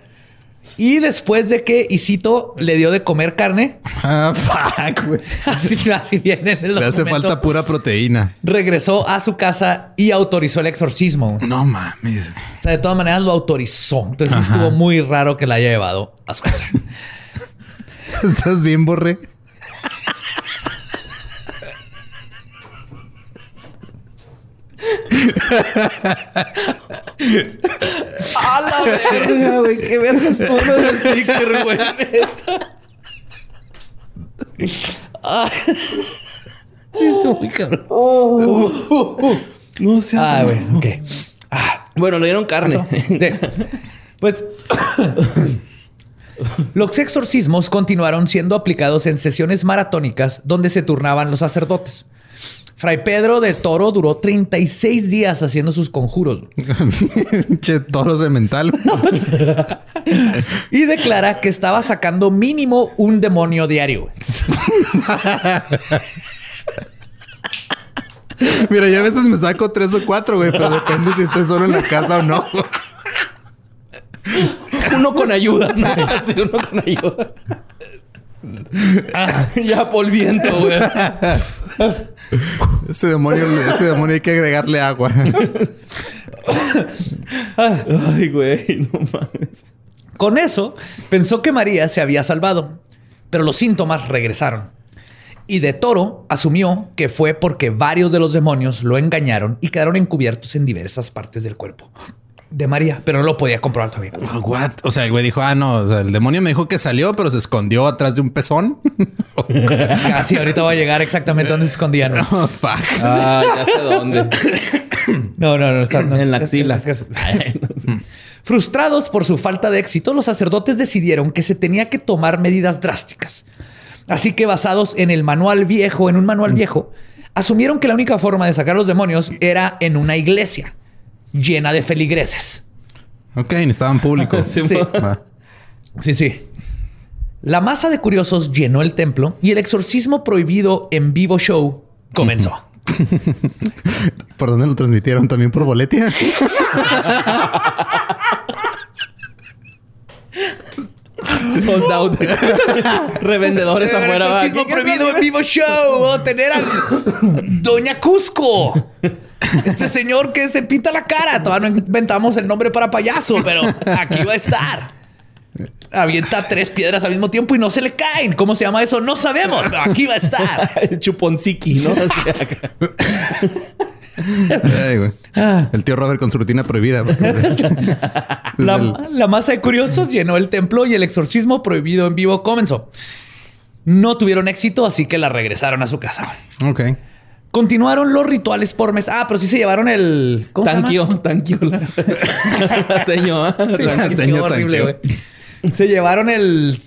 Y después de que Isito le dio de comer carne, Ah, fuck, güey. así, así viene en el Le hace falta pura proteína. regresó a su casa y autorizó el exorcismo. No mames. O sea, de todas maneras lo autorizó. Entonces Ajá. estuvo muy raro que la haya llevado a su casa. ¿Estás bien, borre? ¡A la verga, güey! ¡Qué verga es todo el sticker, güey! Muy cabrón. No sé. Ah, güey. Ok. Ah, Bueno, le dieron carne. pues... Los exorcismos continuaron siendo aplicados en sesiones maratónicas donde se turnaban los sacerdotes. Fray Pedro de Toro duró 36 días haciendo sus conjuros. Pinche toros de mental. Y declara que estaba sacando mínimo un demonio diario. Mira, yo a veces me saco tres o cuatro, güey, pero depende si estoy solo en la casa o no. uno con ayuda, ¿no? Así, uno con ayuda. Ah, ya polviento, güey. Ese demonio, ese demonio hay que agregarle agua. Ay, güey, no mames. Con eso, pensó que María se había salvado, pero los síntomas regresaron. Y de Toro asumió que fue porque varios de los demonios lo engañaron y quedaron encubiertos en diversas partes del cuerpo de María, pero no lo podía comprobar todavía. What? O sea, el güey dijo, ah, no, o sea, el demonio me dijo que salió, pero se escondió atrás de un pezón. Así ahorita va a llegar exactamente donde se escondían. ¿no? Oh, fuck. Ah, ya sé dónde. No, no, no. Está, no, En la axila. Frustrados por su falta de éxito, los sacerdotes decidieron que se tenía que tomar medidas drásticas. Así que basados en el manual viejo, en un manual viejo, asumieron que la única forma de sacar los demonios era en una iglesia llena de feligreses. Ok, necesitaban público. Sí, Sí. Va. Sí, sí. La masa de curiosos llenó el templo y el exorcismo prohibido en vivo show comenzó. ¿Por dónde lo transmitieron? ¿También por boletia? Sold out. Revendedores El afuera. exorcismo ¿Qué- qué- prohibido en vivo show. O tener a Doña Cusco. Este señor que se pinta la cara. Todavía no inventamos el nombre para payaso, pero aquí va a estar. Avienta tres piedras al mismo tiempo y no se le caen. ¿Cómo se llama eso? No sabemos, pero aquí va a estar. El chuponciki, ¿no? Ay, güey. El tío Robert con su rutina prohibida. La, el- la masa de curiosos llenó el templo y el exorcismo prohibido en vivo comenzó. No tuvieron éxito, así que la regresaron a su casa. Ok. Continuaron los rituales por mes. Ah, pero sí se llevaron el. ¿Cómo se llama? Tanquio, tanquio. La, la seño, ¿eh? Sí, La seña horrible, güey. Se llevaron el.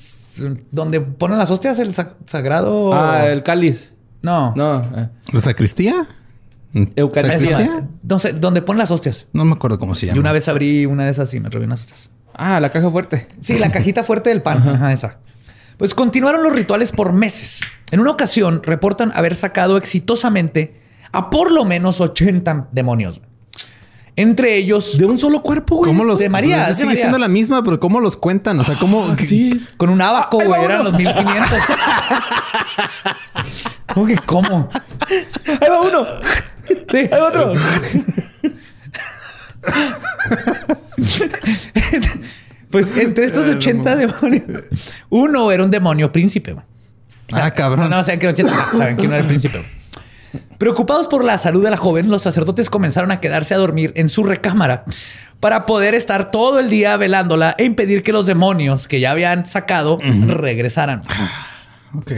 Donde ponen las hostias, el sa- sagrado. Ah, el cáliz. No. No. eh. ¿La sacristía? Eucaristía. ¿Sacristía? No sé, donde ponen las hostias. No me acuerdo cómo se llama. Y una vez abrí una de esas y me robé unas hostias. Ah, la caja fuerte. Sí, la cajita fuerte del pan. Ajá, esa. Pues continuaron los rituales por meses. En una ocasión reportan haber sacado exitosamente a por lo menos 80 demonios. Entre ellos. De un solo cuerpo, güey. ¿Cómo los de María, pues sigue María. siendo la misma, pero ¿cómo los cuentan? O sea, ¿cómo? Sí. Con un abaco, güey. Eran los 1500. ¿Cómo que cómo? Ahí va uno. Sí, Ahí va otro. Pues entre estos 80 demonios, uno era un demonio príncipe. Ah, cabrón. No, no, saben que era 80, saben que uno era el príncipe. Preocupados por la salud de la joven, los sacerdotes comenzaron a quedarse a dormir en su recámara para poder estar todo el día velándola e impedir que los demonios que ya habían sacado regresaran. Ok.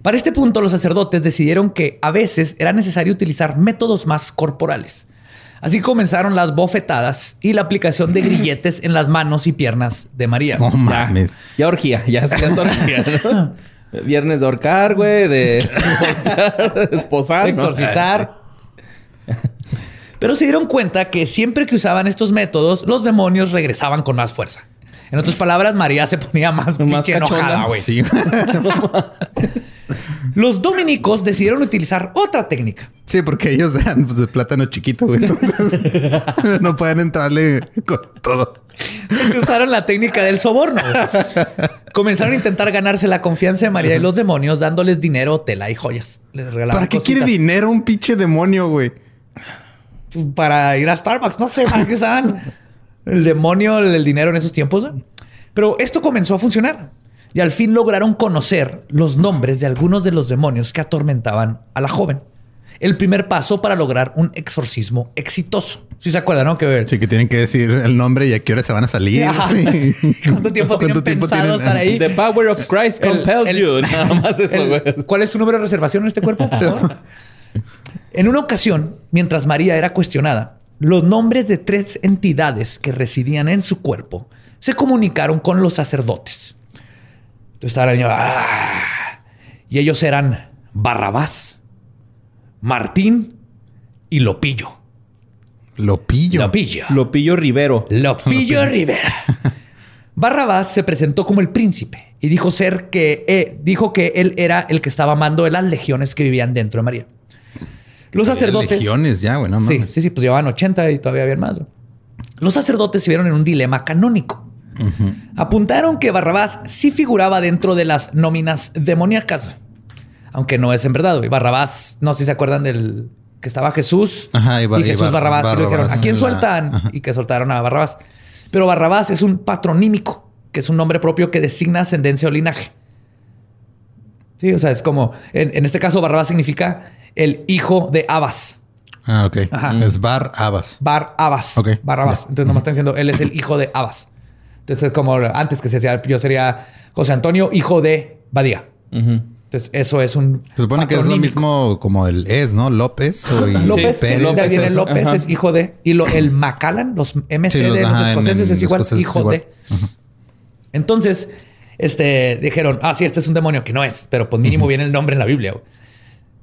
Para este punto, los sacerdotes decidieron que a veces era necesario utilizar métodos más corporales. Así comenzaron las bofetadas y la aplicación de grilletes en las manos y piernas de María. No mames. Ya orgía. Ya, ya es orgía, ¿no? Viernes de ahorcar, güey. De, de esposar. de ¿no? exorcizar. Pero se dieron cuenta que siempre que usaban estos métodos, los demonios regresaban con más fuerza. En otras palabras, María se ponía más, Más enojada, cachonda. güey. Sí. Los dominicos decidieron utilizar otra técnica. Sí, porque ellos eran pues, de plátano chiquito, güey. Entonces no pueden entrarle con todo. usaron la técnica del soborno. Comenzaron a intentar ganarse la confianza de María y los demonios dándoles dinero, tela y joyas. Les regalaban ¿Para qué cositas. quiere dinero un pinche demonio, güey? Para ir a Starbucks. No sé para qué usaban el demonio, el, dinero en esos tiempos. Pero esto comenzó a funcionar. Y al fin lograron conocer los nombres de algunos de los demonios que atormentaban a la joven. El primer paso para lograr un exorcismo exitoso. Si se acuerdan, ¿no? Que Sí, que tienen que decir el nombre y a qué hora se van a salir. ¿Cuánto tiempo tienen pensado estar ahí? The power of Christ El- compels el- you. Nada más eso, El- güey. ¿Cuál es tu número de reservación en este cuerpo? en una ocasión, mientras María era cuestionada, los nombres de tres entidades que residían en su cuerpo se comunicaron con los sacerdotes. Entonces estaba la niña, "Ah", y ellos eran Barrabás, Martín y Lopillo. Lo pillo. Lopillo. Lopillo Rivero. Lopillo Rivera. Barrabás se presentó como el príncipe y dijo ser que eh, dijo que él era el que estaba a mando de las legiones que vivían dentro de María. Los Había sacerdotes. Legiones ya, güey. No sí, sí, sí, pues llevaban 80 y todavía habían más. Los sacerdotes se vieron en un dilema canónico. Apuntaron que Barrabás sí figuraba dentro de las nóminas demoníacas, aunque no es en verdad. güey. Barrabás, no sé si se acuerdan del que estaba Jesús Ajá, y y Jesús Bar- Barrabás. y le dijeron, ¿a quién sueltan? Ajá. Y que soltaron a Barrabás. Pero Barrabás es un patronímico, que es un nombre propio que designa ascendencia o linaje. Sí, o sea, es como, en, en este caso, Barrabás significa el hijo de Abas. Ah, ok. Ajá. Es Bar Abas. Bar Abas. Ok, Barrabás. Entonces, nomás están diciendo, él es el hijo de Abas. Entonces, es como antes que se decía, yo sería José Antonio, hijo de Badía. Entonces, eso es un. Se supone que es lo mismo como el es, ¿no? López o y López, Pérez. es- López, ajá. es hijo de. Y lo, el Macallan, los MC Sí, los- de los ajá, en- escoceses en es igual, escoceses hijo igual. de. Entonces, este, dijeron, ah, sí, este es un demonio que no es, pero pues mínimo viene el nombre en la Biblia.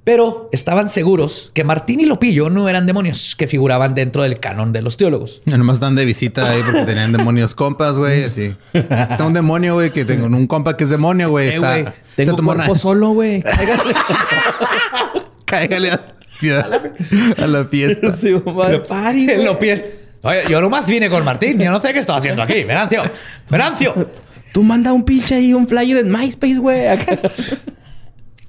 Pero estaban seguros que Martín y Lopillo no eran demonios que figuraban dentro del canon de los teólogos. Ya Nomás están de visita ahí porque tenían demonios compas, güey. Así. Es que está un demonio, güey, que tengo un compa que es demonio, güey. Eh, Está. se Tengo tomó cuerpo una- solo, güey. Cáigale a, a la fiesta. Sí, mamá. Pari, güey. Lo piel. Oye, yo nomás vine con Martín. Yo no sé qué estaba haciendo aquí. Venancio. Venancio. Tú manda un pinche ahí, un flyer en MySpace, güey.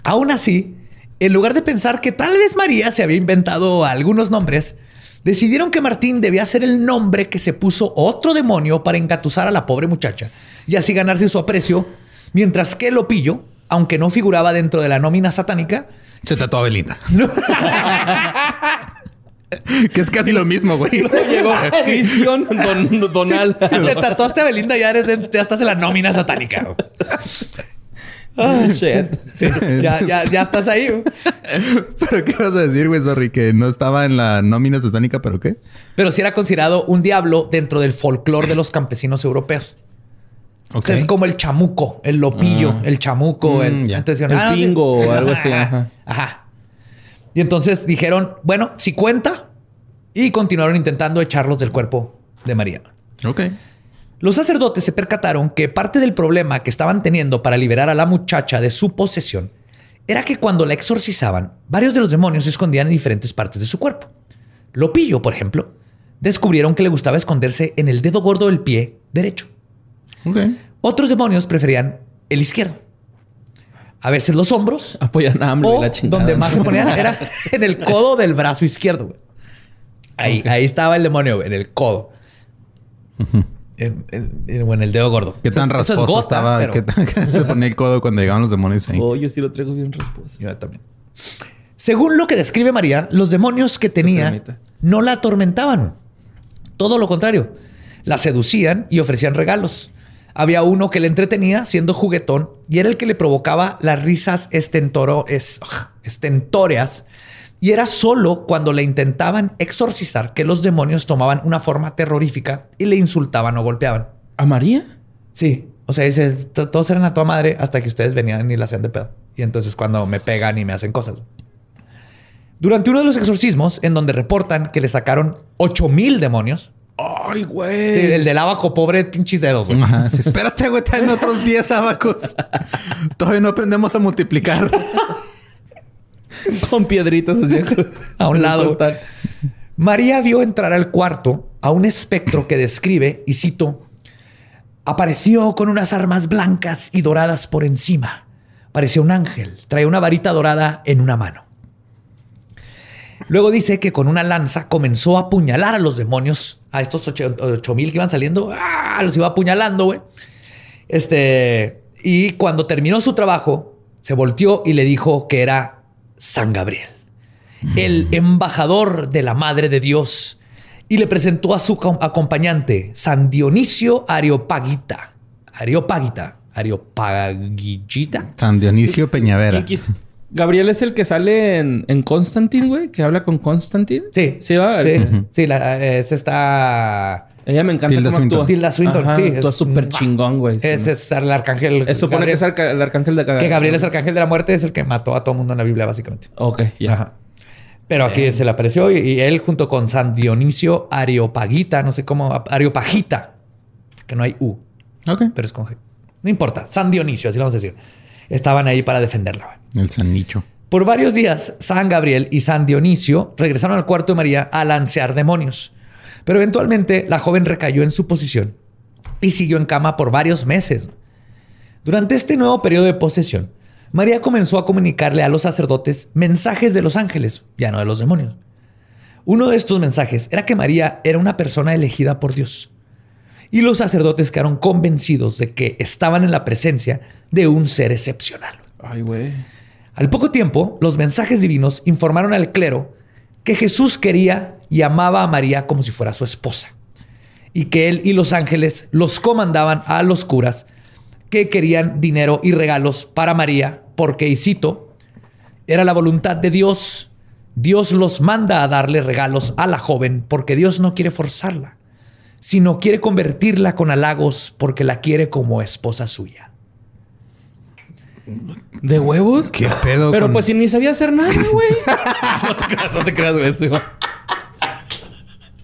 Aún así, en lugar de pensar que tal vez María se había inventado algunos nombres, decidieron que Martín debía ser el nombre que se puso otro demonio para engatusar a la pobre muchacha y así ganarse su aprecio, mientras que Lopillo, aunque no figuraba dentro de la nómina satánica, Se tatuó a Belinda. no- que es casi lo mismo, güey. Llegó Cristian Don, Donald. si te tatuaste a Belinda ya, eres de- ya estás en la nómina satánica. Ah, shit. Sí, ya, ya, ya estás ahí. güey. ¿Pero qué vas a decir, güey? Sorry, que no estaba en la nómina satánica, ¿pero qué? Pero sí era considerado un diablo dentro del folclore de los campesinos europeos. O Ok. sea, es como el chamuco, el lopillo, el chamuco, Mm, el, entonces, El no, sí. pingo o algo así, Ajá, ajá. Ajá. Y entonces dijeron, bueno, si cuenta. Y continuaron intentando echarlos del cuerpo de María. Ok. Los sacerdotes se percataron que parte del problema que estaban teniendo para liberar a la muchacha de su posesión era que cuando la exorcizaban, varios de los demonios se escondían en diferentes partes de su cuerpo. Lopillo, por ejemplo, descubrieron que le gustaba esconderse en el dedo gordo del pie derecho. Otros demonios preferían el izquierdo. A veces los hombros. Apoyan a O la chingada. donde más se ponían era en el codo del brazo izquierdo. Ahí, ahí estaba el demonio, en el codo. En- en- en- o en el dedo gordo. ¿Qué tan es rasposo gota, estaba? pero- ¿Qué tan- que se ponía el codo cuando llegaban los demonios ahí? Oh, yo sí lo traigo bien rasposo. Yo también. Según lo que describe María, los demonios que tenía no la atormentaban. Todo lo contrario. La seducían y ofrecían regalos. Había uno que le entretenía siendo juguetón y era el que le provocaba las risas estentoro, es- estentóreas. Y era solo cuando le intentaban exorcizar que los demonios tomaban una forma terrorífica y le insultaban o golpeaban. ¿A María? Sí. O sea, dice, "To- todos eran a toda madre hasta que ustedes venían y la hacían de pedo. Y entonces cuando me pegan y me hacen cosas. Durante uno de los exorcismos, en donde reportan que le sacaron 8000 demonios, Ay, Sí, güey. el del abaco pobre, pinches dedos, güey. Ajá. Sí, espérate, güey, tráeme otros 10 abacos. Todavía no aprendemos a multiplicar. Con piedritas así. A un lado. María vio entrar al cuarto a un espectro que describe, y cito, apareció con unas armas blancas y doradas por encima. Parecía un ángel, traía una varita dorada en una mano. Luego dice que con una lanza comenzó a apuñalar a los demonios, a estos ocho, ocho mil que iban saliendo, ¡ah! los iba apuñalando, güey. Este, y cuando terminó su trabajo, se volteó y le dijo que era San Gabriel el embajador de la Madre de Dios, y le presentó a su com- acompañante, San Dionisio Areopagita. Areopagita. Areopagita. San Dionisio Peñavera. ¿Quién quis- Gabriel es el que sale en, en Constantine, güey, que habla con Constantine. Sí. Sí, va. Sí, sí, la, es esta. Ella me encanta Tilda cómo actúa. Tilda Swinton, Ajá, sí, Actúa es- súper chingón, güey. sí. Ese es el arcángel. Es supone que es el arcángel de que Gabriel es el arcángel de la muerte, es el que mató a todo el mundo en la Biblia, básicamente. Ok, ya. Ajá. Pero aquí se le apareció y, y él junto con San Dionisio Areopagita, no sé cómo, Areopagita, que no hay U. Ok. pero es con G. No importa, San Dionisio, así lo vamos a decir. Estaban ahí para defenderla. güey. El San Nicho. Por varios días, San Gabriel y San Dionisio regresaron al cuarto de María a lancear demonios. Pero eventualmente la joven recayó en su posición y siguió en cama por varios meses. Durante este nuevo periodo de posesión, María comenzó a comunicarle a los sacerdotes mensajes de los ángeles, ya no de los demonios. Uno de estos mensajes era que María era una persona elegida por Dios. Y los sacerdotes quedaron convencidos de que estaban en la presencia de un ser excepcional. Ay, güey. Al poco tiempo, los mensajes divinos informaron al clero que Jesús quería y amaba a María como si fuera su esposa, y que él y los ángeles los comandaban a los curas que querían dinero y regalos para María, porque, y cito, era la voluntad de Dios. Dios los manda a darle regalos a la joven porque Dios no quiere forzarla, sino quiere convertirla con halagos porque la quiere como esposa suya. ¿De huevos? ¿Qué pedo? Pero con- pues si ni sabía hacer nada, güey. No te creas, no te creas, güey. sí, güey.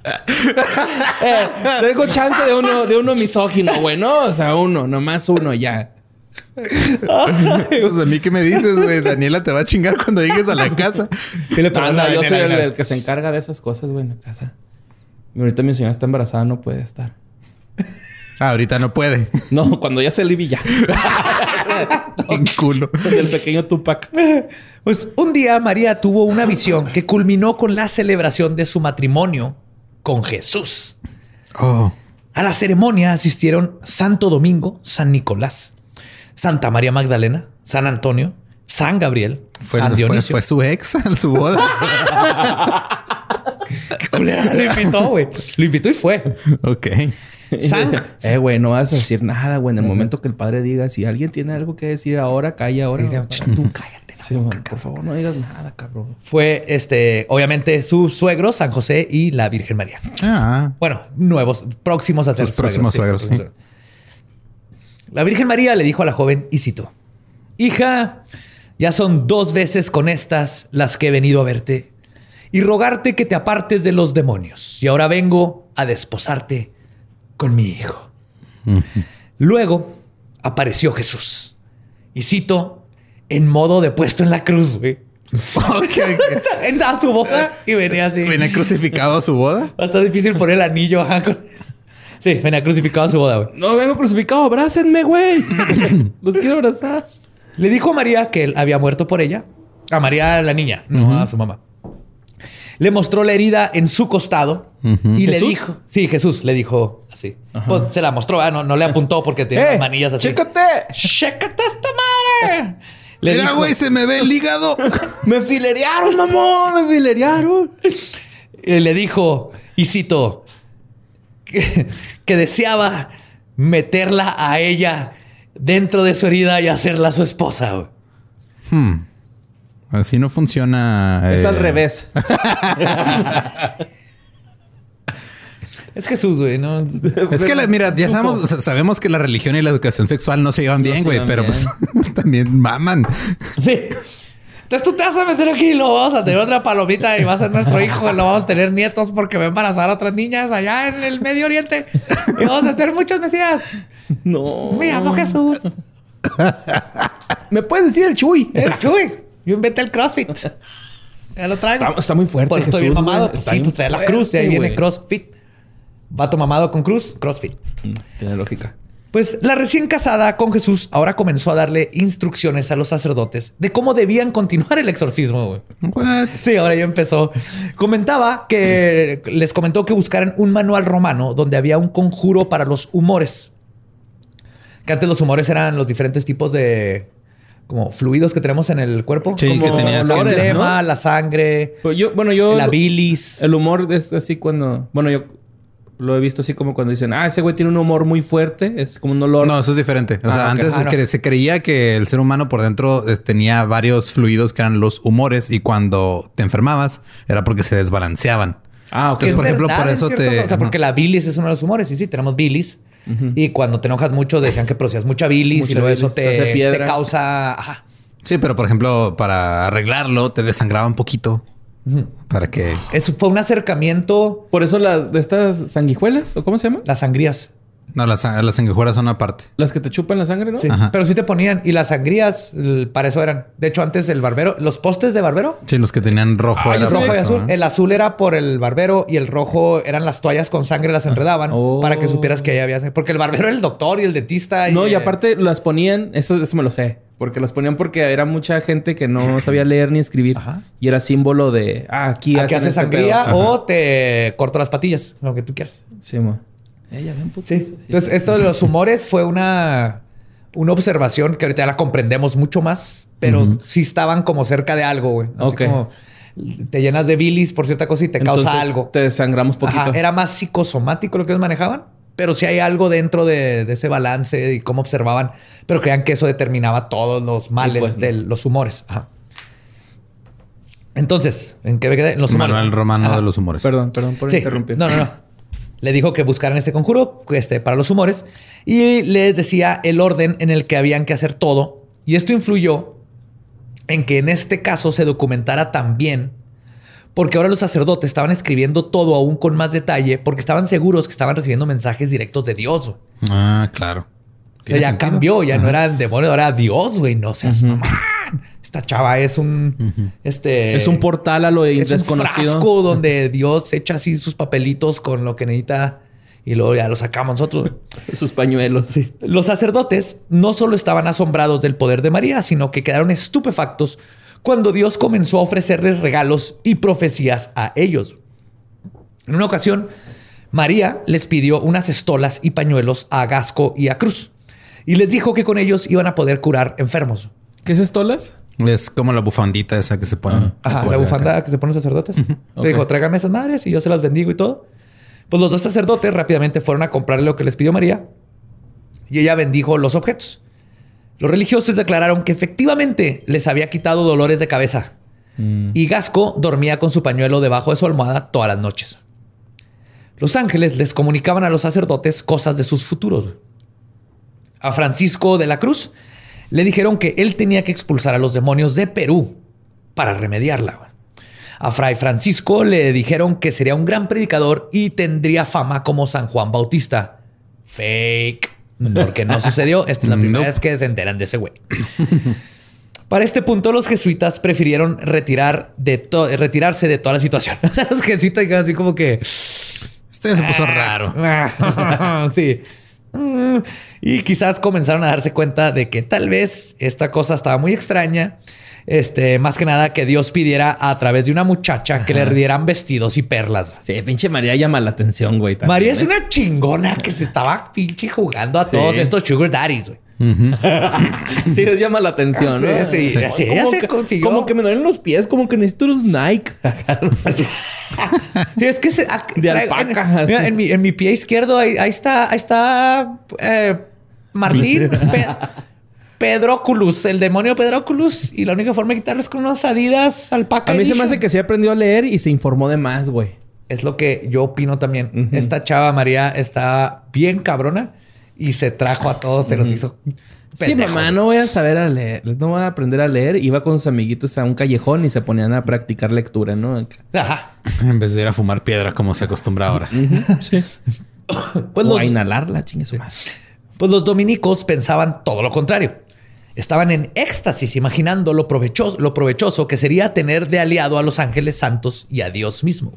eh, tengo chance de uno, de uno misógino, güey, ¿no? O sea, uno, nomás uno, ya. Pues a mí qué me dices, güey. Daniela te va a chingar cuando llegues a la casa. ¿Qué le pasó a Anda, yo soy el, que se encarga de esas cosas, güey, en la casa. Y ahorita mi señora está embarazada, no puede estar. Ah, ahorita no puede. No, cuando ya se alivie ya. En culo. Con el pequeño Tupac. Pues un día María tuvo una visión que culminó con la celebración de su matrimonio con Jesús. Oh. A la ceremonia asistieron Santo Domingo, San Nicolás, Santa María Magdalena, San Antonio, San Gabriel, Fue, San Dionisio. fue su ex a su boda. Qué culera, Lo invitó, güey. Lo invitó y fue. ok. Eh, güey, no vas a decir nada, güey. En el momento que el padre diga, si alguien tiene algo que decir ahora, calla ahora. Tú cállate. la Sí, boca, por favor, no digas nada, cabrón. Fue este, obviamente, su suegro, San José y la Virgen María. Ah. Bueno, nuevos, próximos a ser Sus próximos suegros, sus próximos suegros. La Virgen María le dijo a la joven, y citó, Hija, ya son dos veces con estas las que he venido a verte y rogarte que te apartes de los demonios. Y ahora vengo a desposarte con mi hijo. Luego apareció Jesús. Y cito, en modo de puesto en la cruz, güey. Ok. En a su boca y venía así. ¿Viene crucificado a su boda? Está difícil poner el anillo. ajá, con- Sí, venía crucificado a su boda, güey. No vengo crucificado, abrácenme, güey. Los quiero abrazar. Le dijo a María que él había muerto por ella. A María, la niña, no a su mamá. Le mostró la herida en su costado y le dijo... Sí, Jesús le dijo así. Pues se la mostró, ah, no, no le apuntó porque tenía ¡Eh! las manillas así. ¡Chécate! ¡Chécate esta madre! Le Mira, dijo- güey, se me ve el hígado. ¡Me filerearon, mamón! ¡Me filerearon! eh, le dijo, y cito, que, que deseaba meterla a ella dentro de su herida y hacerla su esposa. güey. Hmm. Así no funciona. Es eh, al revés. Es Jesús, güey, ¿no? Es que, la- mira, ya sabemos, o sea, sabemos que la religión y la educación sexual no se llevan No bien, güey, pero bien. pues también maman. Sí. Entonces tú te vas a meter aquí y lo vamos a tener otra palomita y va a ser nuestro hijo y lo vamos a tener nietos porque va a embarazar a otras niñas allá en el Medio Oriente. Y vamos a hacer muchos mesías. No. Me llamo Jesús. ¿Me puedes decir el Chuy? El Chuy. Yo inventé el CrossFit. Ya lo traigo. Está, está muy fuerte. Pues estoy bien Jesús, mamado. güey. Pues sí, pues trae la cruz. De ahí viene. CrossFit. Vato mamado con cruz, CrossFit. Tiene lógica. Pues la recién casada con Jesús ahora comenzó a darle instrucciones a los sacerdotes de cómo debían continuar el exorcismo. güey. What? Sí, ahora ya empezó. Comentaba que les comentó que buscaran un manual romano donde había un conjuro para los humores. Que antes los humores eran los diferentes tipos de como fluidos que tenemos en el cuerpo. Sí, Como que tenía el flema, ¿no? la sangre, Pues yo, bueno, yo. la bilis. El humor es así cuando. Bueno, yo lo he visto así como cuando dicen, ah, ese güey tiene un humor muy fuerte. Es como un olor. No, eso es diferente. O Ah, sea, antes Ah, no. cre- se creía que el ser humano por dentro eh, tenía varios fluidos que eran los humores y cuando te enfermabas era porque se desbalanceaban. Ah, ok. Que es por ejemplo, verdad, por eso te- O sea, porque la bilis es uno de los humores. Y sí, tenemos bilis. Y cuando te enojas mucho, decían que producías mucha bilis Mucha y luego eso bilis, te, te causa. Ajá. Sí, pero por ejemplo, para arreglarlo te desangraba un poquito para que Eso fue un acercamiento. Por eso las de estas sanguijuelas, ¿o cómo se llaman? Las sangrías. No las, las sanguijuelas son aparte. Las que te chupan la sangre, ¿no? Sí. Ajá. Pero sí te ponían. Y las sangrías, para eso eran. De hecho, antes el barbero, los postes de barbero, Sí, los que tenían rojo Ah, era yo rojo y azul. ¿eh? El azul era por el barbero y el rojo eran las toallas con sangre, las enredaban Oh. para que supieras que ahí había sangre. Porque el barbero era el doctor y el dentista. No, y eh, aparte las ponían, eso, eso me lo sé, porque las ponían porque era mucha gente que no sabía leer ni escribir Ajá. y era símbolo de, ah, aquí Aquí hacen haces este sangría pedo. o te corto las patillas, lo que tú quieras. Sí, mo. Ven, putos. Entonces, esto de los humores fue una, una observación que ahorita ya la comprendemos mucho más, pero sí estaban como cerca de algo, güey. Así Ok. como te llenas de bilis por cierta cosa y te causa algo. Te desangramos poquito. Ajá, era más psicosomático lo que ellos manejaban, pero sí hay algo dentro de, de ese balance y cómo observaban, pero creían que eso determinaba todos los males pues, no. de los humores. Ajá. Entonces, ¿en qué me quedé? En los humores. Manual romano Ajá. de los humores. Perdón, perdón por Sí. interrumpir. No, no, no. Le dijo que buscaran este conjuro este, para los humores y les decía el orden en el que habían que hacer todo. Y esto influyó en que en este caso se documentara también, porque ahora los sacerdotes estaban escribiendo todo aún con más detalle, porque estaban seguros que estaban recibiendo mensajes directos de Dios. Ah, claro. O sea, ya sentido. cambió, ya no era el demonio, ahora era Dios, güey. No seas. Esta chava es un. Este. Es un portal a lo Es un desconocido. frasco donde Dios echa así sus papelitos con lo que necesita y luego ya lo sacamos nosotros. Sus pañuelos, sí. Los sacerdotes no solo estaban asombrados del poder de María, sino que quedaron estupefactos cuando Dios comenzó a ofrecerles regalos y profecías a ellos. En una ocasión, María les pidió unas estolas y pañuelos a Gasco y a Cruz y les dijo que con ellos iban a poder curar enfermos. ¿Qué es estolas? Es como la bufandita esa que se pone. Ajá, la bufanda que se ponen los sacerdotes. Ok. dijo, tráigame esas madres y yo se las bendigo y todo. Pues los dos sacerdotes rápidamente fueron a comprarle lo que les pidió María y ella bendijo los objetos. Los religiosos declararon que efectivamente les había quitado dolores de cabeza y Gasco dormía con su pañuelo debajo de su almohada todas las noches. Los ángeles les comunicaban a los sacerdotes cosas de sus futuros. A Francisco de la Cruz le dijeron que él tenía que expulsar a los demonios de Perú para remediarla. A Fray Francisco le dijeron que sería un gran predicador y tendría fama como San Juan Bautista. Fake. Porque no sucedió. Esta es la primera vez que se enteran de ese güey. Para este punto, los jesuitas prefirieron retirar de retirarse de toda la situación. O sea, los jesuitas así como que... Este se puso raro. sí. Y quizás comenzaron a darse cuenta de que tal vez esta cosa estaba muy extraña. Este, más que nada que Dios pidiera a través de una muchacha que le dieran vestidos y perlas. Sí, pinche María llama la atención, güey. también, María es ¿eh? una chingona que se estaba pinche jugando a Sí. todos estos sugar daddies, güey. Sí, les llama la atención, ¿no? Sí, sí, sí, se que- consiguió. Como que me duelen los pies, como que necesito unos Nike. Sí, es que se, ah, De traigo- alpaca, En, así. mira, en mi, en mi pie izquierdo, ahí, ahí está, ahí está eh, Martín Pe- Pedroculus, el demonio Pedroculus. Y la única forma de quitarlo es con unos adidas alpaca. A mí se me hace que sí aprendió a leer y se informó de más, güey. Es lo que yo opino también. Esta chava María está bien cabrona y se trajo a todos, se los hizo Sí, mamá, no voy a saber a leer. No voy a aprender a leer. Iba con sus amiguitos a un callejón y se ponían a practicar lectura, ¿no? Ajá. En vez de ir a fumar piedra como se acostumbra ahora. Sí. Pues o los, a inhalarla, chingue su madre. pues los dominicos pensaban todo lo contrario. Estaban en éxtasis imaginando lo provechoso, lo provechoso que sería tener de aliado a los ángeles santos y a Dios mismo.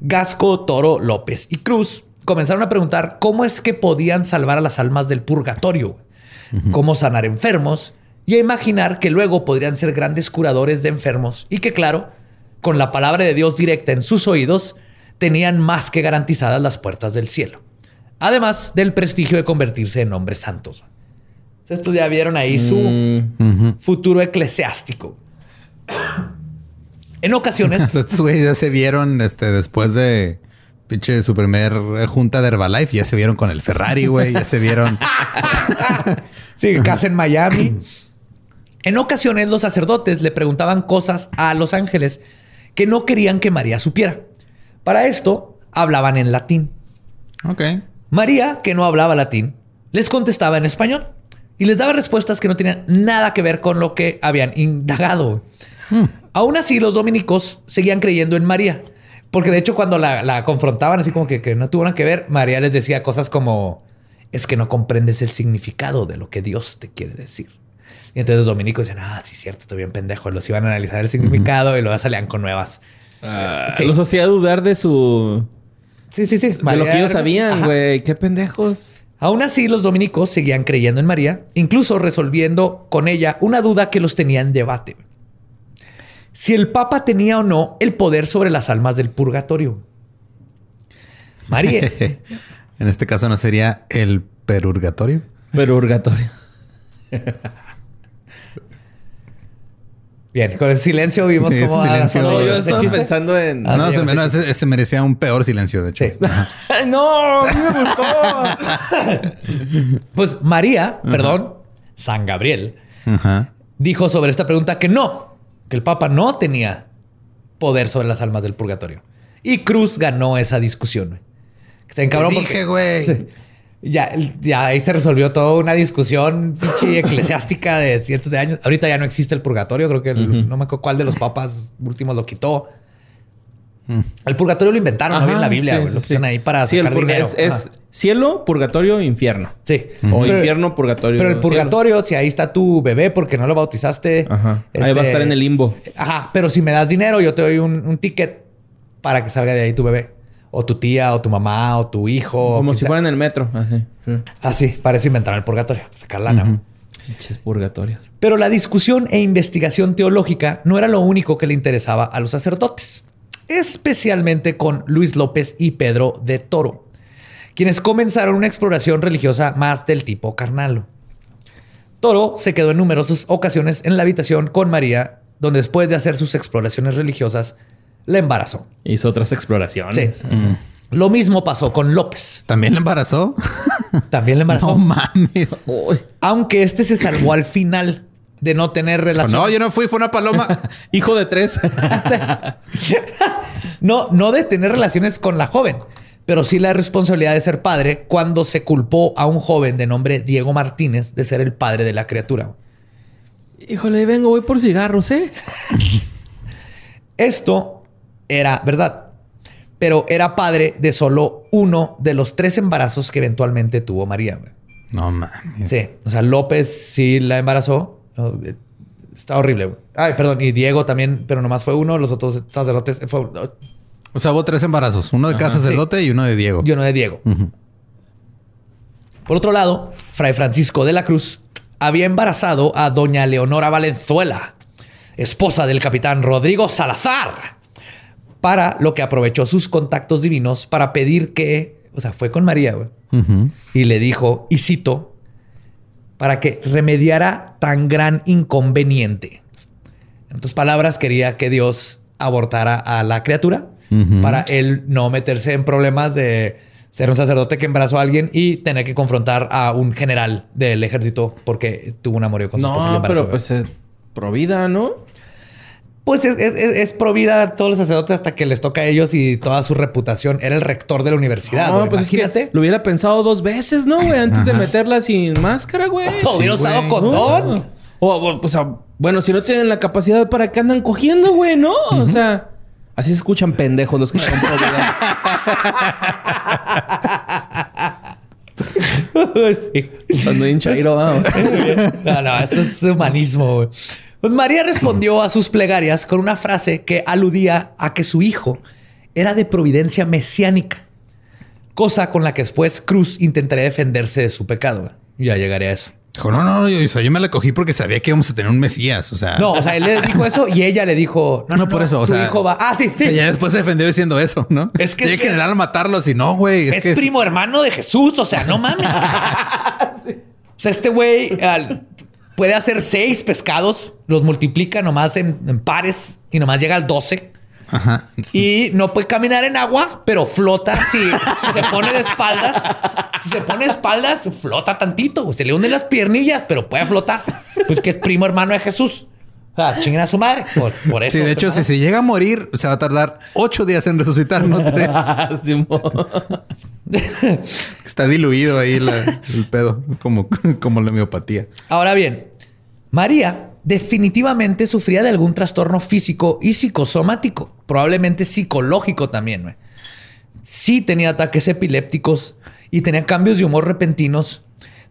Gasco, Toro, López y Cruz comenzaron a preguntar cómo es que podían salvar a las almas del purgatorio, cómo sanar enfermos y a imaginar que luego podrían ser grandes curadores de enfermos y que claro, con la palabra de Dios directa en sus oídos, tenían más que garantizadas las puertas del cielo. Además del prestigio de convertirse en hombres santos. Estos ya vieron ahí su Mm, futuro eclesiástico. En ocasiones, Estos güeyes ya se vieron este, después de pinche su primer eh, junta de Herbalife. Ya se vieron con el Ferrari, güey. Ya se vieron. sí, casa en Miami. En ocasiones los sacerdotes le preguntaban cosas a los ángeles que no querían que María supiera. Para esto hablaban en latín. Ok. María, que no hablaba latín, les contestaba en español y les daba respuestas que no tenían nada que ver con lo que habían indagado. Aún así, los dominicos seguían creyendo en María, porque de hecho cuando la, la confrontaban así como que, que no tuvo nada que ver, María les decía cosas como, es que no comprendes el significado de lo que Dios te quiere decir. Y entonces los dominicos decían, ah, sí, cierto, estoy bien pendejo. Los iban a analizar el significado y luego salían con nuevas. ah, Sí. Los hacía dudar de su... Sí, sí, sí. de lo que ellos sabían, güey. Qué pendejos. Aún así, los dominicos seguían creyendo en María, incluso resolviendo con ella una duda que los tenía en debate. Si el Papa tenía o no el poder sobre las almas del purgatorio. María. en este caso no sería el perurgatorio. Pero purgatorio. Bien, con el silencio vimos Sí, cómo... silencio- No, yo estaba chiste? pensando en... Ah, no, se, ese no, chiste. ese, ese merecía un peor silencio, de hecho. Sí. No, a mí me gustó. Pues María, perdón, San Gabriel, dijo sobre esta pregunta que no, que el Papa no tenía poder sobre las almas del purgatorio. Y Cruz ganó esa discusión. Te porque- dije, güey. Sí. Ya, ya ahí se resolvió toda una discusión pinche eclesiástica de cientos de años. Ahorita ya no existe el purgatorio. Creo que el- no me acuerdo cuál de los papas últimos lo quitó. El purgatorio lo inventaron, no Ajá, vi en la Biblia. sí, güey. sí, lo sí. pusieron ahí para Sí, el sacar purga- dinero. es, es. Cielo, purgatorio, infierno. Sí. O Pero- infierno, purgatorio. Pero el cielo. purgatorio, si ahí está tu bebé porque no lo bautizaste. Ajá. Ahí va a este, estar en el limbo. Ajá, pero si me das dinero, yo te doy un, un ticket para que salga de ahí tu bebé. O tu tía, o tu mamá, o tu hijo. Como si sea. fuera en el metro. Así. Sí. Ah, sí, para eso inventaron el purgatorio, sacar lana. Pinches purgatorios. Pero la discusión e investigación teológica no era lo único que le interesaba a los sacerdotes, especialmente con Luis López y Pedro de Toro, quienes comenzaron una exploración religiosa más del tipo carnal. Toro se quedó en numerosas ocasiones en la habitación con María, donde después de hacer sus exploraciones religiosas, la embarazó. Hizo otras exploraciones. Sí. Lo mismo pasó con López. ¿También le embarazó? También la embarazó. no mames. Uy. Aunque este se salvó al final de no tener relación. No, yo no fui, fue una paloma. Hijo de tres. No, no de tener relaciones con la joven, pero sí la responsabilidad de ser padre cuando se culpó a un joven de nombre Diego Martínez de ser el padre de la criatura. Híjole, vengo, voy por cigarros, ¿eh? Esto era verdad, pero era padre de solo uno de los tres embarazos que eventualmente tuvo María. güey. No mames. Sí, o sea, López sí la embarazó. Eh, Está horrible. güey. Ay, perdón, y Diego también, pero nomás fue uno. Los otros sacerdotes fue O sea, hubo tres embarazos. Uno de cada sacerdote y uno de Diego. y uno de Diego. Por otro lado, Fray Francisco de la Cruz había embarazado a doña Leonora Valenzuela, esposa del capitán Rodrigo Salazar, para lo que aprovechó sus contactos divinos para pedir que, o sea, fue con María güey, y le dijo, y cito, para que remediara tan gran inconveniente. En otras palabras, quería que Dios abortara a la criatura Para él no meterse en problemas de ser un sacerdote que embarazó a alguien y tener que confrontar a un general del ejército porque tuvo un amorío con su esposa No, embarazó. pero pues eh, pro vida, ¿no? Pues es, es, es pro vida a todos los sacerdotes hasta que les toca a ellos y toda su reputación. Era el rector de la universidad. No, pues es Imagínate. que lo hubiera pensado dos veces, ¿no, güey? Antes de meterla sin máscara, güey. O hubiera Sí, usado condón. No. O, o, pues, bueno, si no tienen la capacidad, ¿para qué andan cogiendo, güey? No, o sea, así se escuchan pendejos los que son. Sí. Cuando hincha Chairo, ah, No, no, esto es humanismo. güey. Pues María respondió a sus plegarias con una frase que aludía a que su hijo era de providencia mesiánica, cosa con la que después Cruz intentaría defenderse de su pecado. Ya llegaré a eso. Dijo, no, no, yo, o sea, yo me la cogí porque sabía que íbamos a tener un Mesías. O sea, No, o sea, él le dijo eso y ella le dijo, no, no, por eso. O tu sea, hijo va. Ah, sí, o sí. sea, ya después se defendió diciendo eso, ¿no? Es que- Y en general matarlos y no, güey. Es, es, que es- primo hermano de Jesús, o sea, no mames. O sea, este güey al- puede hacer seis pescados, los multiplica nomás en, en pares y nomás llega al 12. Ajá. Y no puede caminar en agua, pero flota si, si se pone de espaldas. Si se pone de espaldas, flota tantito. Se le unen las piernillas, pero puede flotar. Pues que es primo hermano de Jesús. O sea, chinguen a su madre. Por, por eso. Sí, de hecho, si se llega a morir, se va a tardar ocho días en resucitar, no tres. Simón. Está diluido ahí la- el pedo, como, como la miopatía. Ahora bien, María definitivamente sufría de algún trastorno físico y psicosomático, probablemente psicológico también. Sí tenía ataques epilépticos y tenía cambios de humor repentinos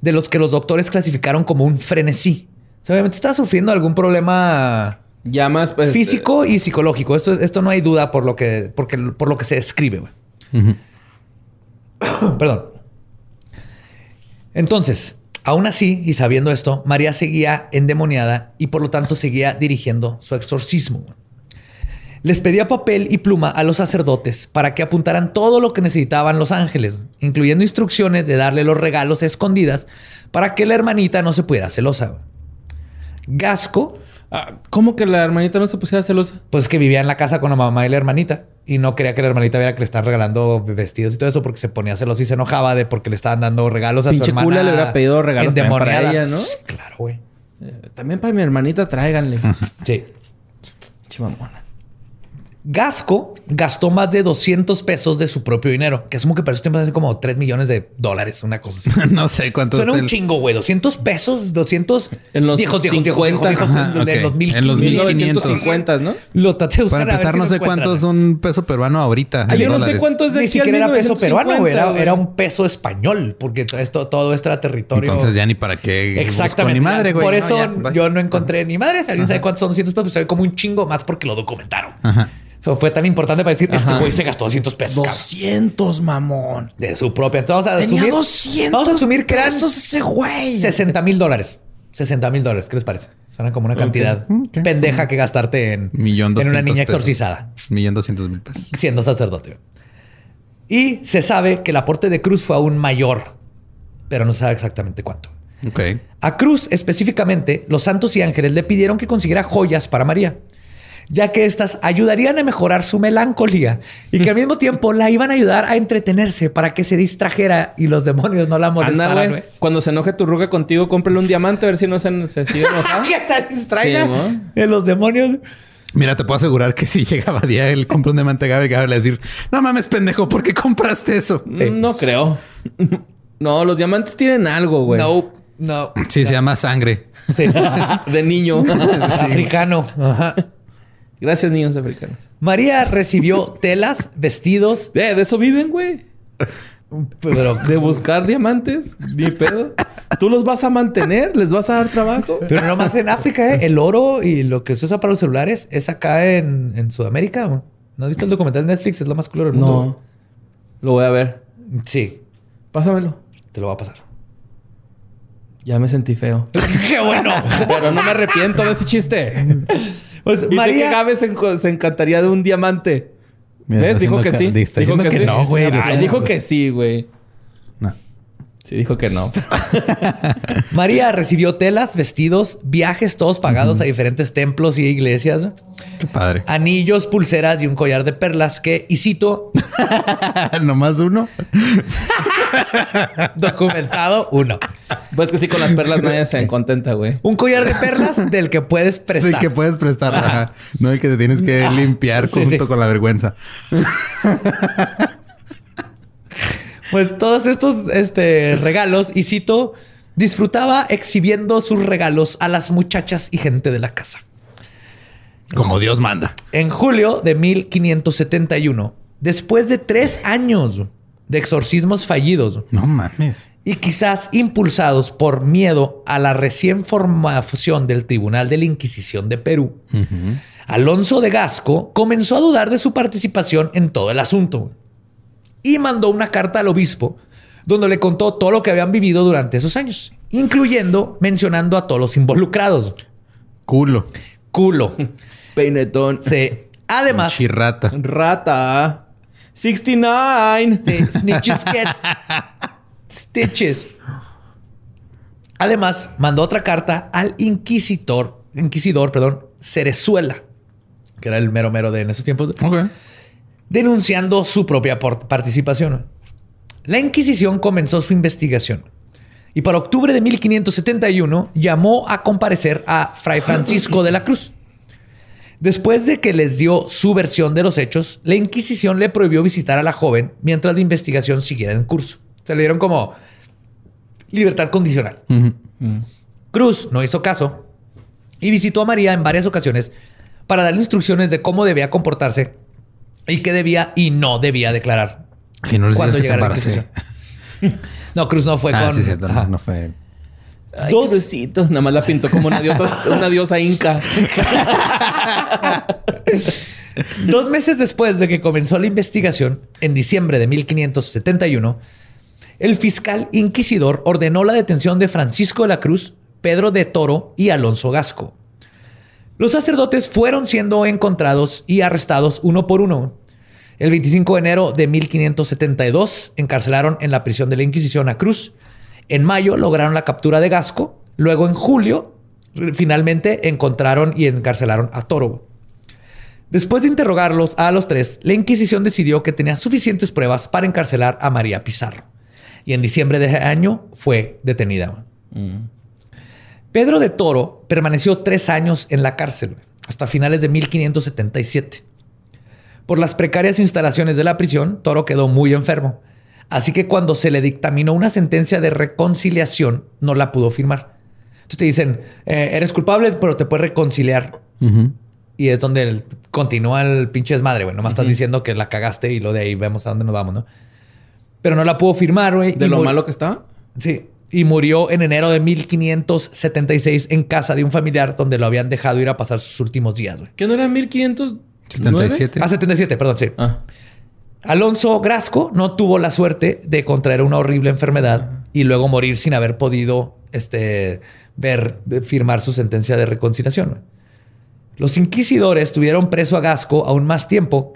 de los que los doctores clasificaron como un frenesí. O sea, obviamente estaba sufriendo algún problema Ya más... pues, físico y psicológico. Esto, esto no hay duda por lo que, porque, por lo que se describe. güey. Perdón. Entonces, aún así, y sabiendo esto, María seguía endemoniada y por lo tanto seguía dirigiendo su exorcismo. Les pedía papel y pluma a los sacerdotes para que apuntaran todo lo que necesitaban los ángeles, incluyendo instrucciones de darle los regalos escondidas para que la hermanita no se pudiera celosa. Gasco ah, ¿Cómo que la hermanita no se pusiera celosa? pues que vivía en la casa con la mamá y la hermanita y no quería que la hermanita viera que le estaban regalando vestidos y todo eso porque se ponía celosa y se enojaba de porque le estaban dando regalos a Pinche su hermana. cula le hubiera pedido regalos también para ella, ¿no? Sí, Claro, güey. Eh, también para mi hermanita tráiganle. Sí. Chimamona. Gasco gastó más de 200 pesos de su propio dinero, que asumo que para esos tiempos hace como 3 millones de dólares, una cosa así. no sé cuánto Suena un chingo, güey. 200 pesos, 200... En los viejos, viejos, viejos, 50. viejos, viejos, Ajá, en- los 1500. En los 1500. 1950, ¿no? Lo traté de buscar Para a ver empezar, si no sé cuánto es un peso peruano ahorita. Ah, yo no sé cuánto es de Ni siquiera era peso 1950, peruano, güey. Era, un peso español, porque todo esto, todo esto era territorio. Entonces ya ni para qué. busco Exactamente. Ni madre, güey. Por No, eso ya, yo no encontré ni madre. Si alguien sabe cuántos son 200 pesos, se ve como un chingo más porque lo documentaron. Ajá. Fue tan importante para decir, este Ajá. güey se gastó 200 pesos. cabrón. 200, mamón. de su propia. Entonces vamos a Tenía asumir, 200 vamos a asumir que eran ese güey. 60 mil dólares. 60 mil dólares. ¿Qué les parece? Suena como una cantidad Ok. pendeja que gastarte en, Millón en una niña pesos. exorcizada Millón doscientos mil pesos. siendo sacerdote. Y se sabe que el aporte de Cruz fue aún mayor, pero no se sabe exactamente cuánto. Ok. A Cruz específicamente, los santos y ángeles le pidieron que consiguiera joyas para María, ya que éstas ayudarían a mejorar su melancolía y que al mismo tiempo la iban a ayudar a entretenerse para que se distrajera y los demonios no la Anda, molestaran. güey. güey. Cuando se enoje tu ruga contigo, cómprale un diamante a ver si no se, se sigue que se distraiga Sí, de los demonios. Mira, te puedo asegurar que si llegaba día el compra un diamante Gabriel, Gabriel le va a decir, no mames, pendejo, ¿por qué compraste eso? Sí. No creo. No, los diamantes tienen algo, güey. No, no. Sí, se llama sangre. Sí. De niño. Africano. Ajá. Gracias, niños africanos. María recibió telas, vestidos, Eh, de eso viven, güey. pero, De buscar diamantes. Ni pedo. ¿Tú los vas a mantener? ¿Les vas a dar trabajo? pero no más en África, ¿eh? El oro y lo que se usa para los celulares es acá en, en Sudamérica. güey. ¿No has visto el documental de Netflix? Es lo más del mundo. No. Lo voy a ver. Sí, Pásamelo. te lo va a pasar. Ya me sentí feo. ¡Qué bueno! Pero no me arrepiento de ese chiste. Pues que María... Gabe se, encantaría de un diamante. Mira, ¿Ves? Dijo que sí. está Dijo que sí. no, güey. Ay, dijo que sí, güey. No. Sí, dijo que no. María recibió telas, vestidos, viajes todos pagados a diferentes templos y iglesias. Qué padre. anillos, pulseras y un collar de perlas que, y cito, Nomás uno. documentado uno. Pues que sí, con las perlas nadie se contenta, güey. Un collar de perlas del que puedes prestar. Del que puedes prestar, ajá. No el que te tienes que limpiar Sí, junto sí. con la vergüenza. Pues todos estos este, regalos, y cito, disfrutaba exhibiendo sus regalos a las muchachas y gente de la casa. Como Dios manda. En julio de 1571, después de tres años de exorcismos fallidos No mames. Y quizás impulsados por miedo a la recién formación del Tribunal de la Inquisición de Perú, Alonso de Gasco comenzó a dudar de su participación en todo el asunto y mandó una carta al obispo donde le contó todo lo que habían vivido durante esos años, incluyendo mencionando a todos los involucrados. Culo. Culo. Peinetón. Sí. Además, Chirrata. Rata. 69. Sí, snitches get stitches. Además, mandó otra carta al inquisidor, inquisidor, perdón, Cerezuela, que era el mero mero de en esos tiempos, denunciando su propia participación. La Inquisición comenzó su investigación y para octubre de 1571 llamó a comparecer a Fray Francisco de la Cruz. Después de que les dio su versión de los hechos, la Inquisición le prohibió visitar a la joven mientras la investigación siguiera en curso. Se le dieron como libertad condicional. Ujú. Cruz no hizo caso y visitó a María en varias ocasiones para darle instrucciones de cómo debía comportarse y qué debía y no debía declarar. Y no les cuando que te llegara la. Inquisición. No, Cruz no fue Ah, con. sí, cierto. Ajá. No, no fue. Ay, Dos- Crucito. Nada más la pintó como una diosa, una diosa inca. Dos meses después de que comenzó la investigación, en diciembre de 1571, el fiscal inquisidor ordenó la detención de Francisco de la Cruz, Pedro de Toro y Alonso Gasco. Los sacerdotes fueron siendo encontrados y arrestados uno por uno. El 25 de enero de 1572 encarcelaron en la prisión de la Inquisición a Cruz. En mayo lograron la captura de Gasco. Luego en julio finalmente encontraron y encarcelaron a Toro. Después de interrogarlos a los tres, la Inquisición decidió que tenía suficientes pruebas para encarcelar a María Pizarro. Y en diciembre de ese año fue detenida. Pedro de Toro permaneció tres años en la cárcel hasta finales de 1577. Por las precarias instalaciones de la prisión, Toro quedó muy enfermo. Así que cuando se le dictaminó una sentencia de reconciliación, no la pudo firmar. Entonces te dicen, eh, eres culpable, pero te puedes reconciliar. Y es donde el- continúa el pinche desmadre, güey. Nomás estás diciendo que la cagaste y lo de ahí vemos a dónde nos vamos, ¿no? Pero no la pudo firmar, güey. De lo malo que está. Sí. Y murió en enero de 1576 en casa de un familiar donde lo habían dejado ir a pasar sus últimos días, güey. ¿Qué no era 1500? 77. Ah, 77, perdón, sí. Ah. Alonso Grasco no tuvo la suerte de contraer una horrible enfermedad y luego morir sin haber podido este, ver, firmar su sentencia de reconciliación. Los inquisidores tuvieron preso a Gasco aún más tiempo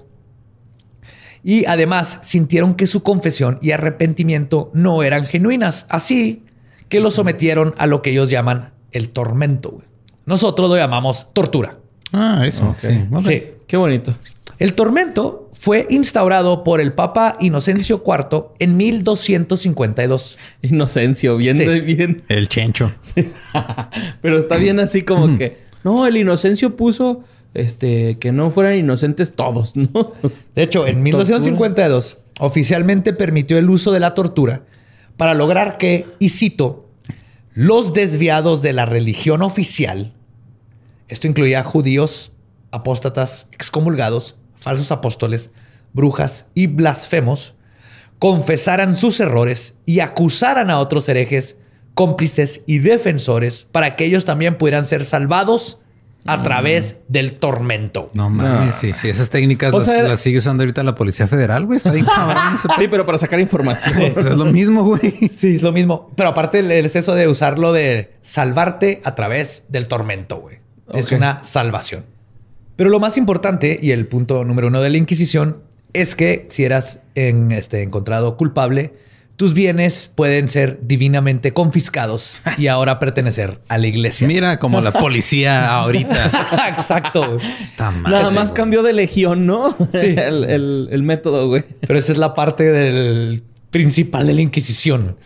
y además sintieron que su confesión y arrepentimiento no eran genuinas, así que lo sometieron a lo que ellos llaman el tormento. güey. Nosotros lo llamamos tortura. Ah, eso. Sí. Sí. Qué bonito. El tormento fue instaurado por el Papa Inocencio IV en 1252. Inocencio, bien, Sí. bien. El chencho. Pero está bien así como que. No, el Inocencio puso este que no fueran inocentes todos, ¿no? De hecho, en 1252 oficialmente permitió el uso de la tortura para lograr que, y cito, los desviados de la religión oficial, esto incluía judíos, apóstatas, excomulgados, falsos apóstoles, brujas y blasfemos, confesaran sus errores y acusaran a otros herejes, cómplices y defensores para que ellos también pudieran ser salvados a través del tormento. No mames, sí, sí. Esas técnicas las, sea- las sigue usando ahorita la Policía Federal, güey. Está bien cabrón ese Sí, pero para sacar información. Pues es lo mismo, güey. Sí, es lo mismo. Pero aparte el exceso de usarlo de salvarte a través del tormento, güey. Es una salvación. Pero lo más importante y el punto número uno de la Inquisición es que si eras en, este, encontrado culpable, tus bienes pueden ser divinamente confiscados y ahora pertenecer a la iglesia. Mira como la policía ahorita. Exacto. Nada más güey. cambió de legión, ¿no? Sí. El, el- el método, güey. Pero esa es la parte del principal de la Inquisición.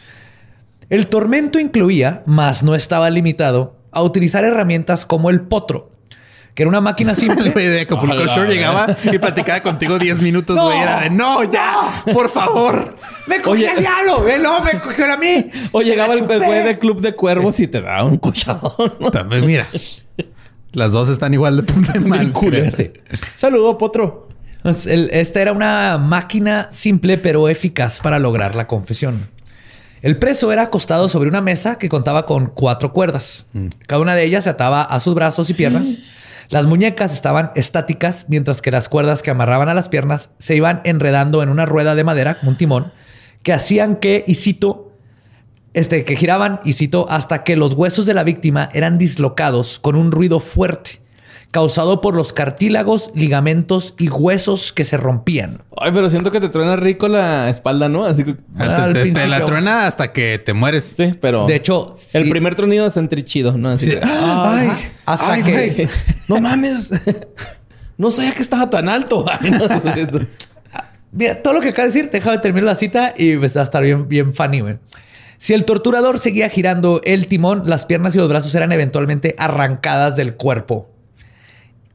El tormento incluía, mas no estaba limitado, a utilizar herramientas como el potro, que era una máquina simple. El de Acapulco Shore llegaba y platicaba contigo 10 minutos, No. güey. Era de, no, ya, por favor. ¡Me cogió el diablo! ¡Eh, no, me cogió a mí! O llegaba el güey de Club de Cuervos y te daba un cuchadón. ¿no? También, mira. Las dos están igual de punta de mal. Sí. Saludo, potro. Esta era una máquina simple pero eficaz para lograr la confesión. El preso era acostado sobre una mesa que contaba con cuatro cuerdas. Cada una de ellas se ataba a sus brazos y piernas. Las muñecas estaban estáticas, mientras que las cuerdas que amarraban a las piernas se iban enredando en una rueda de madera, un timón, que hacían que, y cito, este, que giraban, y cito, hasta que los huesos de la víctima eran dislocados con un ruido fuerte, causado por los cartílagos, ligamentos y huesos que se rompían. Ay, pero siento que te truena rico la espalda, ¿no? Así que... Ah, Al te, te- te la truena hasta que te mueres. Sí, pero... De hecho, El sí, primer tronido es entre chido, ¿no? Así Sí. que- Ay, hasta ay, que- güey. No mames. No sabía que estaba tan alto. Ay. Mira, todo lo que acaba de decir, déjame terminar la cita y va a estar bien, bien funny, güey. Si el torturador seguía girando el timón, las piernas y los brazos eran eventualmente arrancadas del cuerpo.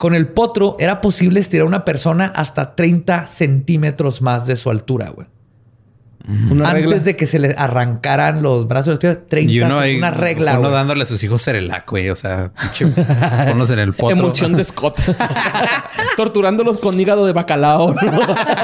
Con el potro era posible estirar a una persona hasta 30 centímetros más de su altura, güey. Una Antes regla. de que se le arrancaran los brazos y las piernas, 30 Y uno una regla, uno dándole a sus hijos Cerelac, güey. O sea, pinche, ponlos en el potro. Emulsión de Scott. Torturándolos con hígado de bacalao. ¿no?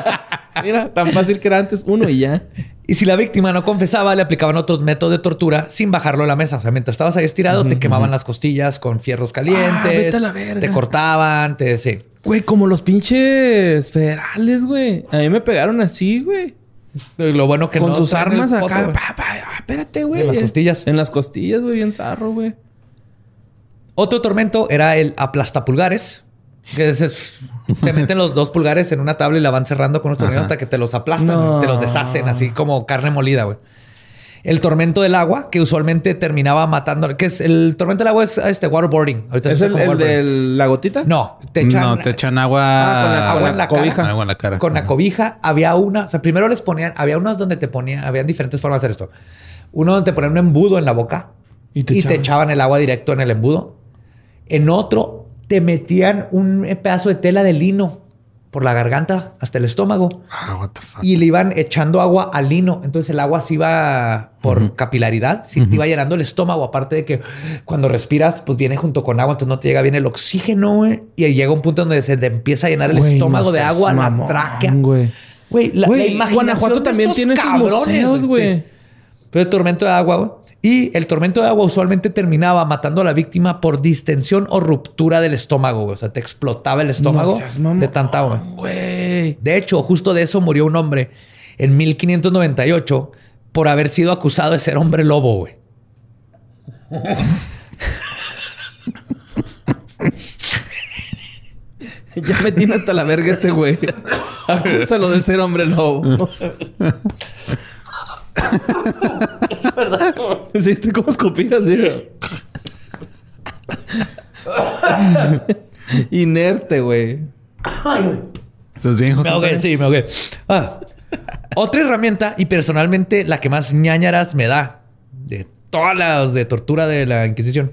Mira, tan fácil que era antes uno y ya. Y si la víctima no confesaba, le aplicaban otros métodos de tortura sin bajarlo a la mesa. O sea, mientras estabas ahí estirado, te quemaban las costillas con fierros calientes. Ah, vete a la verga. Te cortaban, te... Sí. Güey, como los pinches federales, güey. A mí me pegaron así, güey. Lo bueno que Con no sus armas acá. güey. Pa, pa, ah, espérate, güey. En las costillas. En las costillas, güey, bien zarro, güey. Otro tormento era el aplastapulgares. Que es, es- te meten los dos pulgares en una tabla y la van cerrando con los tornillos hasta que te los aplastan, No. te los deshacen así como carne molida, güey. El tormento del agua, que usualmente terminaba matando. Que es el tormento del agua es este waterboarding. Ahorita ¿Es el, el de la gotita? No, te echan, No, te echan agua. Ah, con la- agua en la cobija. cara. Agua en la cara. Con la cobija había una, o sea, primero les ponían, había unos donde te ponían, habían diferentes formas de hacer esto. Uno donde te ponían un embudo en la boca Y y te echaban el agua directo en el embudo. En otro te metían un pedazo de tela de lino por la garganta hasta el estómago Ah, what the fuck. y le iban echando agua al lino. Entonces el agua se iba por capilaridad, sí, te iba llenando el estómago. Aparte de que cuando respiras, pues viene junto con agua, entonces no te llega bien el oxígeno. güey. Y llega un punto donde se te empieza a llenar el estómago no de agua, mamón, la tráquea. güey. La, la imaginación Guanajuato de también estos tiene sus cabrones, museos, güey. Sí. El tormento de agua, güey. Y el tormento de agua usualmente terminaba matando a la víctima por distensión o ruptura del estómago, güey. O sea, te explotaba el estómago No seas mamón, de tanta agua. Güey. De hecho, justo de eso murió un hombre en 1598 por haber sido acusado de ser hombre lobo, güey. Ya me tiene hasta la verga ese güey. Acúsalo de ser hombre lobo. Sí, estoy como escupida así. Inerte, güey. ¿Estás bien, José? Me ahogué, sí, me ahogué. Ah. Otra herramienta y personalmente la que más ñañaras me da de todas las de tortura de la Inquisición.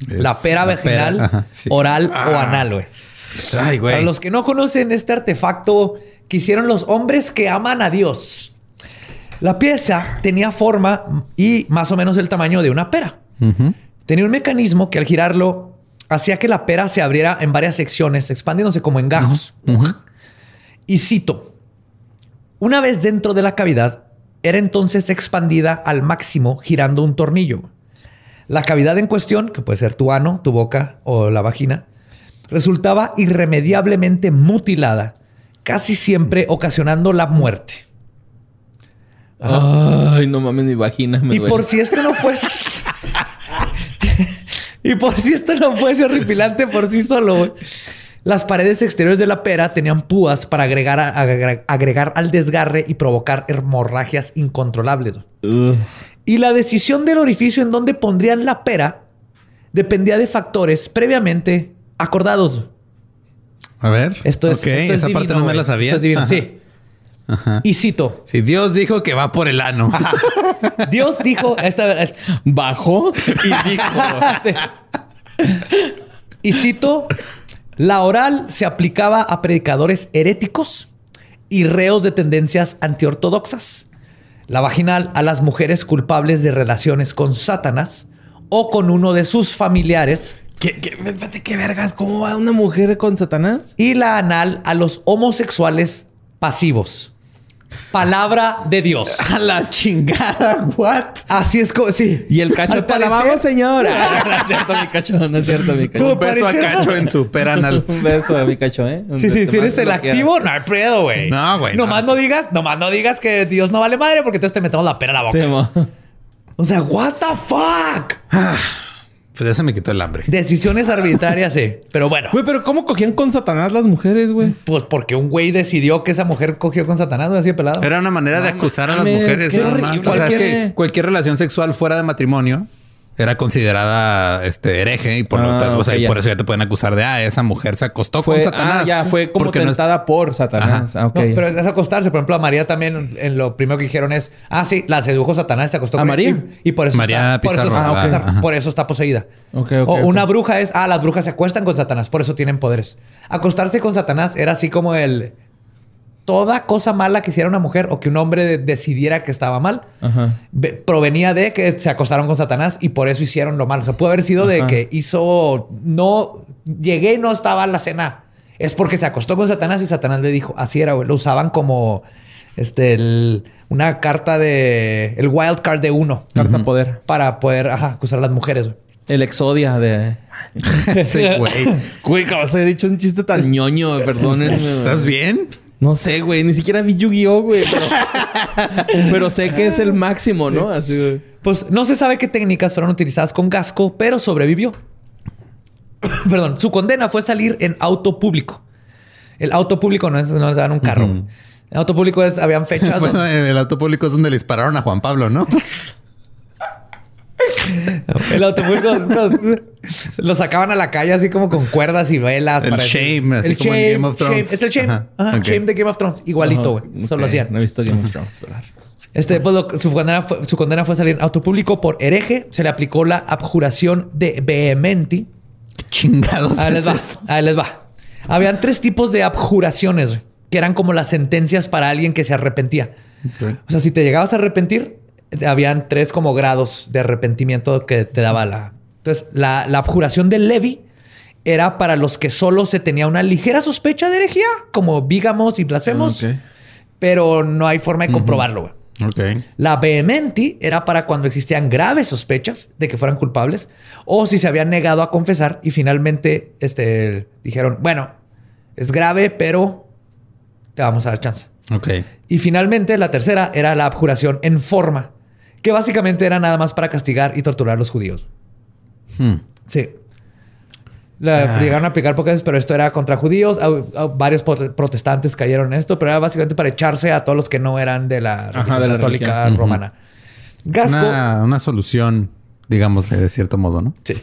Es la pera vaginal, ajá, sí. oral o anal, güey. Ay, Para güey. los que no conocen este artefacto que hicieron los hombres que aman a Dios. La pieza tenía forma y más o menos el tamaño de una pera. Tenía un mecanismo que al girarlo hacía que la pera se abriera en varias secciones, expandiéndose como en gajos. Y cito, una vez dentro de la cavidad, era entonces expandida al máximo girando un tornillo. La cavidad en cuestión, que puede ser tu ano, tu boca o la vagina, resultaba irremediablemente mutilada, casi siempre ocasionando la muerte. Ay, no mames, mi vagina me Y duele. por si esto no fuese. y por si esto no fuese horripilante por sí solo, güey. Las paredes exteriores de la pera tenían púas para agregar, a- agregar, agregar al desgarre y provocar hemorragias incontrolables. Y la decisión del orificio en donde pondrían la pera dependía de factores previamente acordados. A ver. Esto es, Ok, esto es esa parte no me la sabía. Esto es divino, Ajá. Y cito. Si Dios dijo que va por el ano. Dios dijo, esta, bajó y dijo. y cito, la oral se aplicaba a predicadores heréticos y reos de tendencias antiortodoxas. La vaginal a las mujeres culpables de relaciones con Satanás o con uno de sus familiares. ¿Qué, qué vergas? ¿Cómo va una mujer con Satanás? Y la anal a los homosexuales pasivos. Palabra de Dios. A la chingada, what? Así es como, sí. Y el cacho te lavamos, señora. no es cierto, mi cacho, no es cierto, mi cacho. Un beso a cacho en su peranal. Un beso a mi cacho, ¿eh? sí, sí, si eres el activo, no hay pedo, güey. No, güey. Nomás no. digas, nomás no digas que Dios no vale madre porque entonces te metemos la pera a la boca. Sí, o sea, what the fuck? Pues ya se me quitó el hambre. Decisiones arbitrarias, sí. Pero bueno. Güey, pero ¿cómo cogían con Satanás las mujeres, güey? Pues porque un güey decidió que esa mujer cogió con Satanás, güey, así de pelado. Era una manera de acusar a las mujeres. cualquier... cualquier relación sexual fuera de matrimonio era considerada este hereje y por lo ah, tanto, o sea, por eso ya te pueden acusar de ah, esa mujer se acostó con Satanás. Ah, ya fue como tentada por Satanás. Ah, pero es acostarse. Por ejemplo, a María también en lo primero que dijeron es ah, sí, la sedujo Satanás, se acostó con María. Y, por eso María está, por, eso está, por eso está poseída. o una bruja es ah, las brujas se acuestan con Satanás, por eso tienen poderes. Acostarse con Satanás era así como el toda cosa mala que hiciera una mujer o que un hombre decidiera que estaba mal provenía de que se acostaron con Satanás y por eso hicieron lo malo. O sea, puede haber sido de que hizo, no, llegué y no estaba en la cena. Es porque se acostó con Satanás y Satanás le dijo, así era, Lo usaban como este, una carta de, el wild card de uno. Carta poder. Para poder, acusar a las mujeres. El exodia de... sí, güey. Güey, acabas de dicho un chiste tan ñoño, perdónenme. ¿Estás bien? No sé, güey. Ni siquiera vi Yu-Gi-Oh, güey. Pero, sé que es el máximo, ¿no? Así, Pues no se sabe qué técnicas fueron utilizadas con Gasco, pero sobrevivió. Perdón. Su condena fue salir en auto público. El auto público no es, no dan un carro. El auto público es, habían fechas. bueno, el auto público es donde le dispararon a Juan Pablo, ¿no? El autopúblico lo sacaban a la calle así como con cuerdas y velas. El shame, así el como shame, Game of Thrones. Es el shame. Shame de Game of Thrones. Igualito, güey. Eso lo hacían. No he visto Game of Thrones, Este, pues, su, condena fue, su condena fue salir en auto público por hereje. Se le aplicó la abjuración de vehementi. ¿Qué chingados Ahí les va. Ahí les va. Habían tres tipos de abjuraciones, que eran como las sentencias para alguien que se arrepentía. O sea, si te llegabas a arrepentir, habían tres como grados de arrepentimiento que te daba la... Entonces, la, abjuración del Levi era para los que solo se tenía una ligera sospecha de herejía, como vígamos y blasfemos, pero no hay forma de comprobarlo. La vehementi era para cuando existían graves sospechas de que fueran culpables o si se habían negado a confesar y finalmente este, dijeron, bueno, es grave, pero te vamos a dar chance. Y finalmente la tercera era la abjuración en forma, que básicamente era nada más para castigar y torturar a los judíos. Hmm. Sí. La, ah. Llegaron a aplicar pocas veces, pero esto era contra judíos. Varios protestantes cayeron en esto, pero era básicamente para echarse a todos los que no eran de la, católica romana. Gasco. Una, una, solución, digamos, de cierto modo, ¿no? Sí.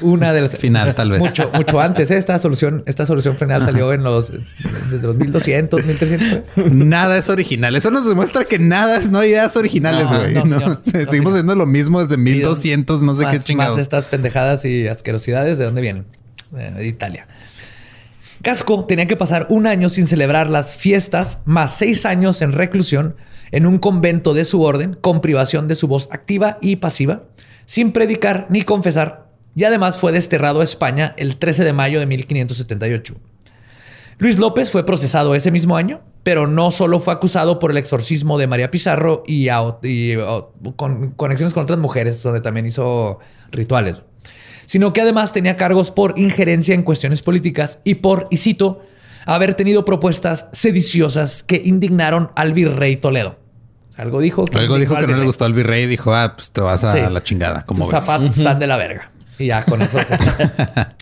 Una de las... Final, tal vez. Mucho, mucho antes. ¿eh? Esta solución, esta solución final salió en los... Desde los 1200, 1300. Nada es original. Eso nos demuestra que nada es... No hay ideas originales, güey. Seguimos haciendo lo mismo desde 1200, no sé qué chingados. Más estas pendejadas y asquerosidades, ¿de dónde vienen? De Italia. Casco tenía que pasar un año sin celebrar las fiestas, más seis años en reclusión en un convento de su orden, con privación de su voz activa y pasiva, sin predicar ni confesar y además fue desterrado a España el 13 de mayo de 1578. Luis López fue procesado ese mismo año, pero no solo fue acusado por el exorcismo de María Pizarro y, con conexiones con otras mujeres, donde también hizo rituales, sino que además tenía cargos por injerencia en cuestiones políticas y por, y cito, haber tenido propuestas sediciosas que indignaron al virrey Toledo. Algo dijo que, Algo dijo que no le gustó al virrey y dijo, ah, pues te vas a la chingada. Como zapatos están de la verga. Y ya con eso se...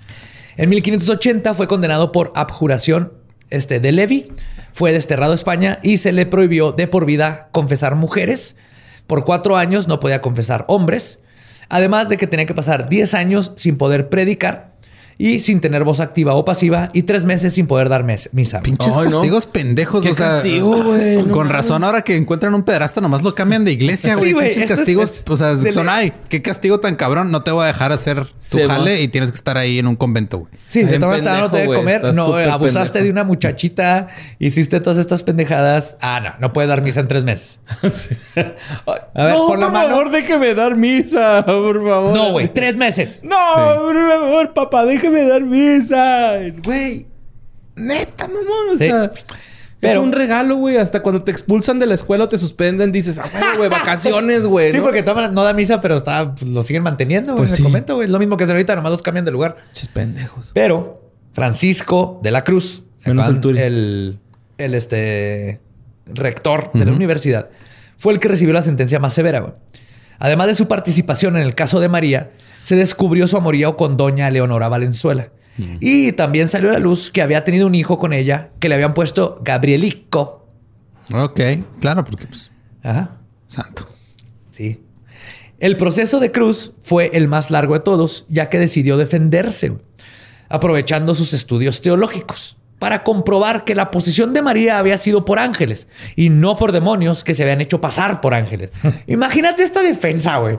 En 1580 fue condenado por abjuración este, de Levi. Fue desterrado a España y se le prohibió de por vida confesar mujeres. Por cuatro años no podía confesar hombres. Además de que tenía que pasar 10 años sin poder predicar. Y sin tener voz activa o pasiva y tres meses sin poder dar mes- misa. Pinches Ay, no. castigos pendejos. Qué o sea, castigo, güey, no con razón, ahora que encuentran un pederasta, nomás lo cambian de iglesia, güey. Sí, Pinches esto es- castigos. es- o sea, se son le- ay, qué castigo tan cabrón. No te voy a dejar hacer tu Sí, jale y tienes que estar ahí en un convento, güey. Sí, Está de bien todas maneras no te pendejo, debe güey. comer. No, abusaste pendejo. de una muchachita, hiciste todas estas pendejadas. Ah, no, no puedes dar misa en tres meses. A ver, no, por la mano. favor, déjeme dar misa, por favor. No, güey, tres meses. No, por favor, papá, déjeme dar misa. Güey, neta, mamón. O Sí. sea, Pero- es un regalo, güey. Hasta cuando te expulsan de la escuela o te suspenden, dices, ah, güey, vacaciones, güey. Sí, ¿no? porque maneras no da misa, pero está, pues, lo siguen manteniendo, güey, Pues sí. el convento, güey. Lo mismo que hacer ahorita, nomás los cambian de lugar. Pinches pendejos. Pero Francisco de la Cruz, ¿se Menos el el, el, este, rector de la universidad, fue el que recibió la sentencia más severa. güey. Además de su participación en el caso de María, se descubrió su amorío con doña Leonora Valenzuela. Y también salió a la luz que había tenido un hijo con ella que le habían puesto Gabrielico. Ok, claro, porque pues, Ajá. santo. Sí. El proceso de Cruz fue el más largo de todos, ya que decidió defenderse, aprovechando sus estudios teológicos para comprobar que la posición de María había sido por ángeles y no por demonios que se habían hecho pasar por ángeles. Imagínate esta defensa, güey.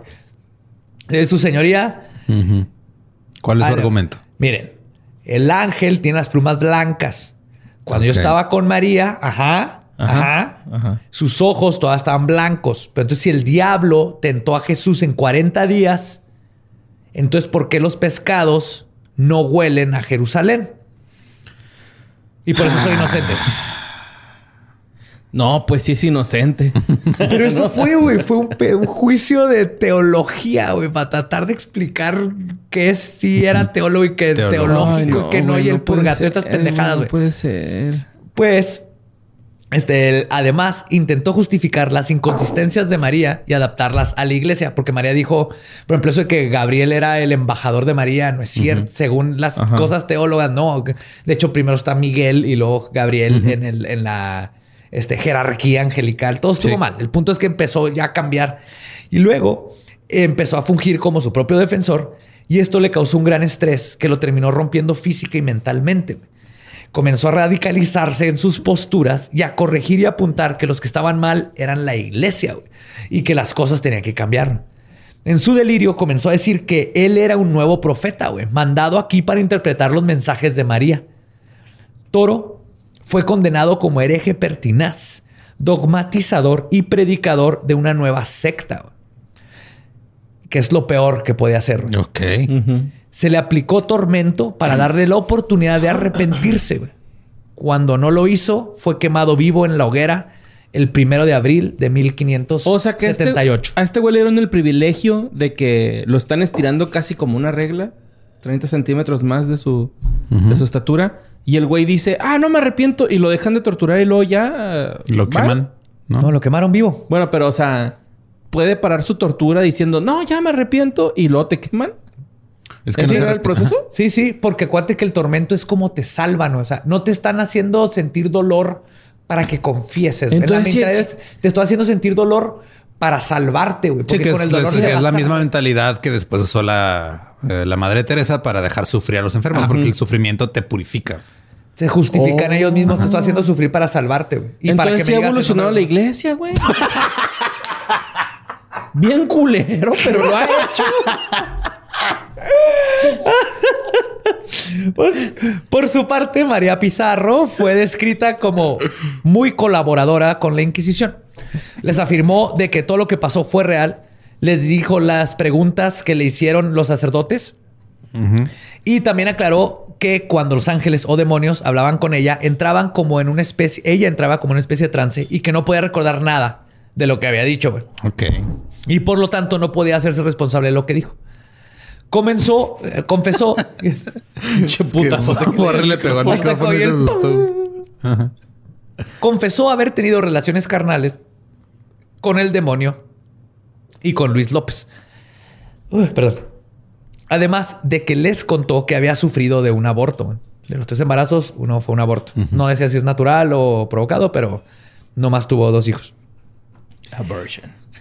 De su señoría. ¿Cuál es su argumento? Miren, el ángel tiene las plumas blancas. Cuando yo estaba con María, ajá, ajá, Ajá. sus ojos todavía estaban blancos. Pero entonces, si el diablo tentó a Jesús en 40 días, entonces, ¿por qué los pescados no huelen a Jerusalén? Y por eso soy inocente. No, pues sí es inocente. Pero eso fue, güey, fue un, juicio de teología, güey, para tratar de explicar qué si era teólogo y qué Teólogo. teológico, Ay, que no, y el puede purgatorio, estas pendejadas, güey. No puede ser. Pues, este, él, además intentó justificar las inconsistencias de María y adaptarlas a la iglesia, porque María dijo, por ejemplo, eso de que Gabriel era el embajador de María, no es cierto, según las Ajá. cosas teólogas, no. De hecho, primero está Miguel y luego Gabriel en, el, en la este, jerarquía angelical. Todo estuvo Sí. mal. El punto es que empezó ya a cambiar y luego empezó a fungir como su propio defensor y esto le causó un gran estrés que lo terminó rompiendo física y mentalmente. Comenzó a radicalizarse en sus posturas y a corregir y apuntar que los que estaban mal eran la iglesia y que las cosas tenían que cambiar. En su delirio comenzó a decir que él era un nuevo profeta, güey, mandado aquí para interpretar los mensajes de María. Toro fue condenado como hereje pertinaz, dogmatizador y predicador de una nueva secta, que es lo peor que podía hacer. güey Ok. Se le aplicó tormento para darle la oportunidad de arrepentirse. güey. Cuando no lo hizo, fue quemado vivo en la hoguera el primero de abril de 1578. O sea que este, a este güey le dieron el privilegio de que lo están estirando casi como una regla. 30 centímetros más de su, de su estatura. Y el güey dice, ah, no me arrepiento. Y lo dejan de torturar y luego ya... Lo ¿va? queman, ¿no? No, lo quemaron vivo. Bueno, pero o sea, puede parar su tortura diciendo, no, ya me arrepiento. Y luego te queman. Es ¿Ese no era el proceso? Sí, sí, porque acuérdate que el tormento es como te salvan, o sea, no te están haciendo sentir dolor para que confieses. Entonces, la es- te estoy haciendo sentir dolor para salvarte, güey. Sí, que con es, el dolor es- le es vas la a- misma mentalidad que después usó la, eh, la Madre Teresa para dejar sufrir a los enfermos, porque el sufrimiento te purifica. Se justifican Oh. ellos mismos. Te estoy haciendo sufrir para salvarte, güey. Y para Entonces que sí ha evolucionado "No, la no, no". iglesia, güey. Bien culero, pero lo ha hecho. Pues, por su parte, María Pizarro fue descrita como muy colaboradora con la Inquisición. Les afirmó de que todo lo que pasó fue real. Les dijo las preguntas que le hicieron los sacerdotes. Y también aclaró que cuando los ángeles o demonios hablaban con ella, entraban como en una especie, ella entraba como en una especie de trance y que no podía recordar nada de lo que había dicho. güey. Ok. Y por lo tanto no podía hacerse responsable de lo que dijo. Comenzó, eh, confesó. Putazo. Confesó haber tenido relaciones carnales con el demonio y con Luis López. Uy, perdón. Además de que les contó que había sufrido de un aborto. man. De los tres embarazos, uno fue un aborto. No decía si es natural o provocado, pero nomás tuvo dos hijos.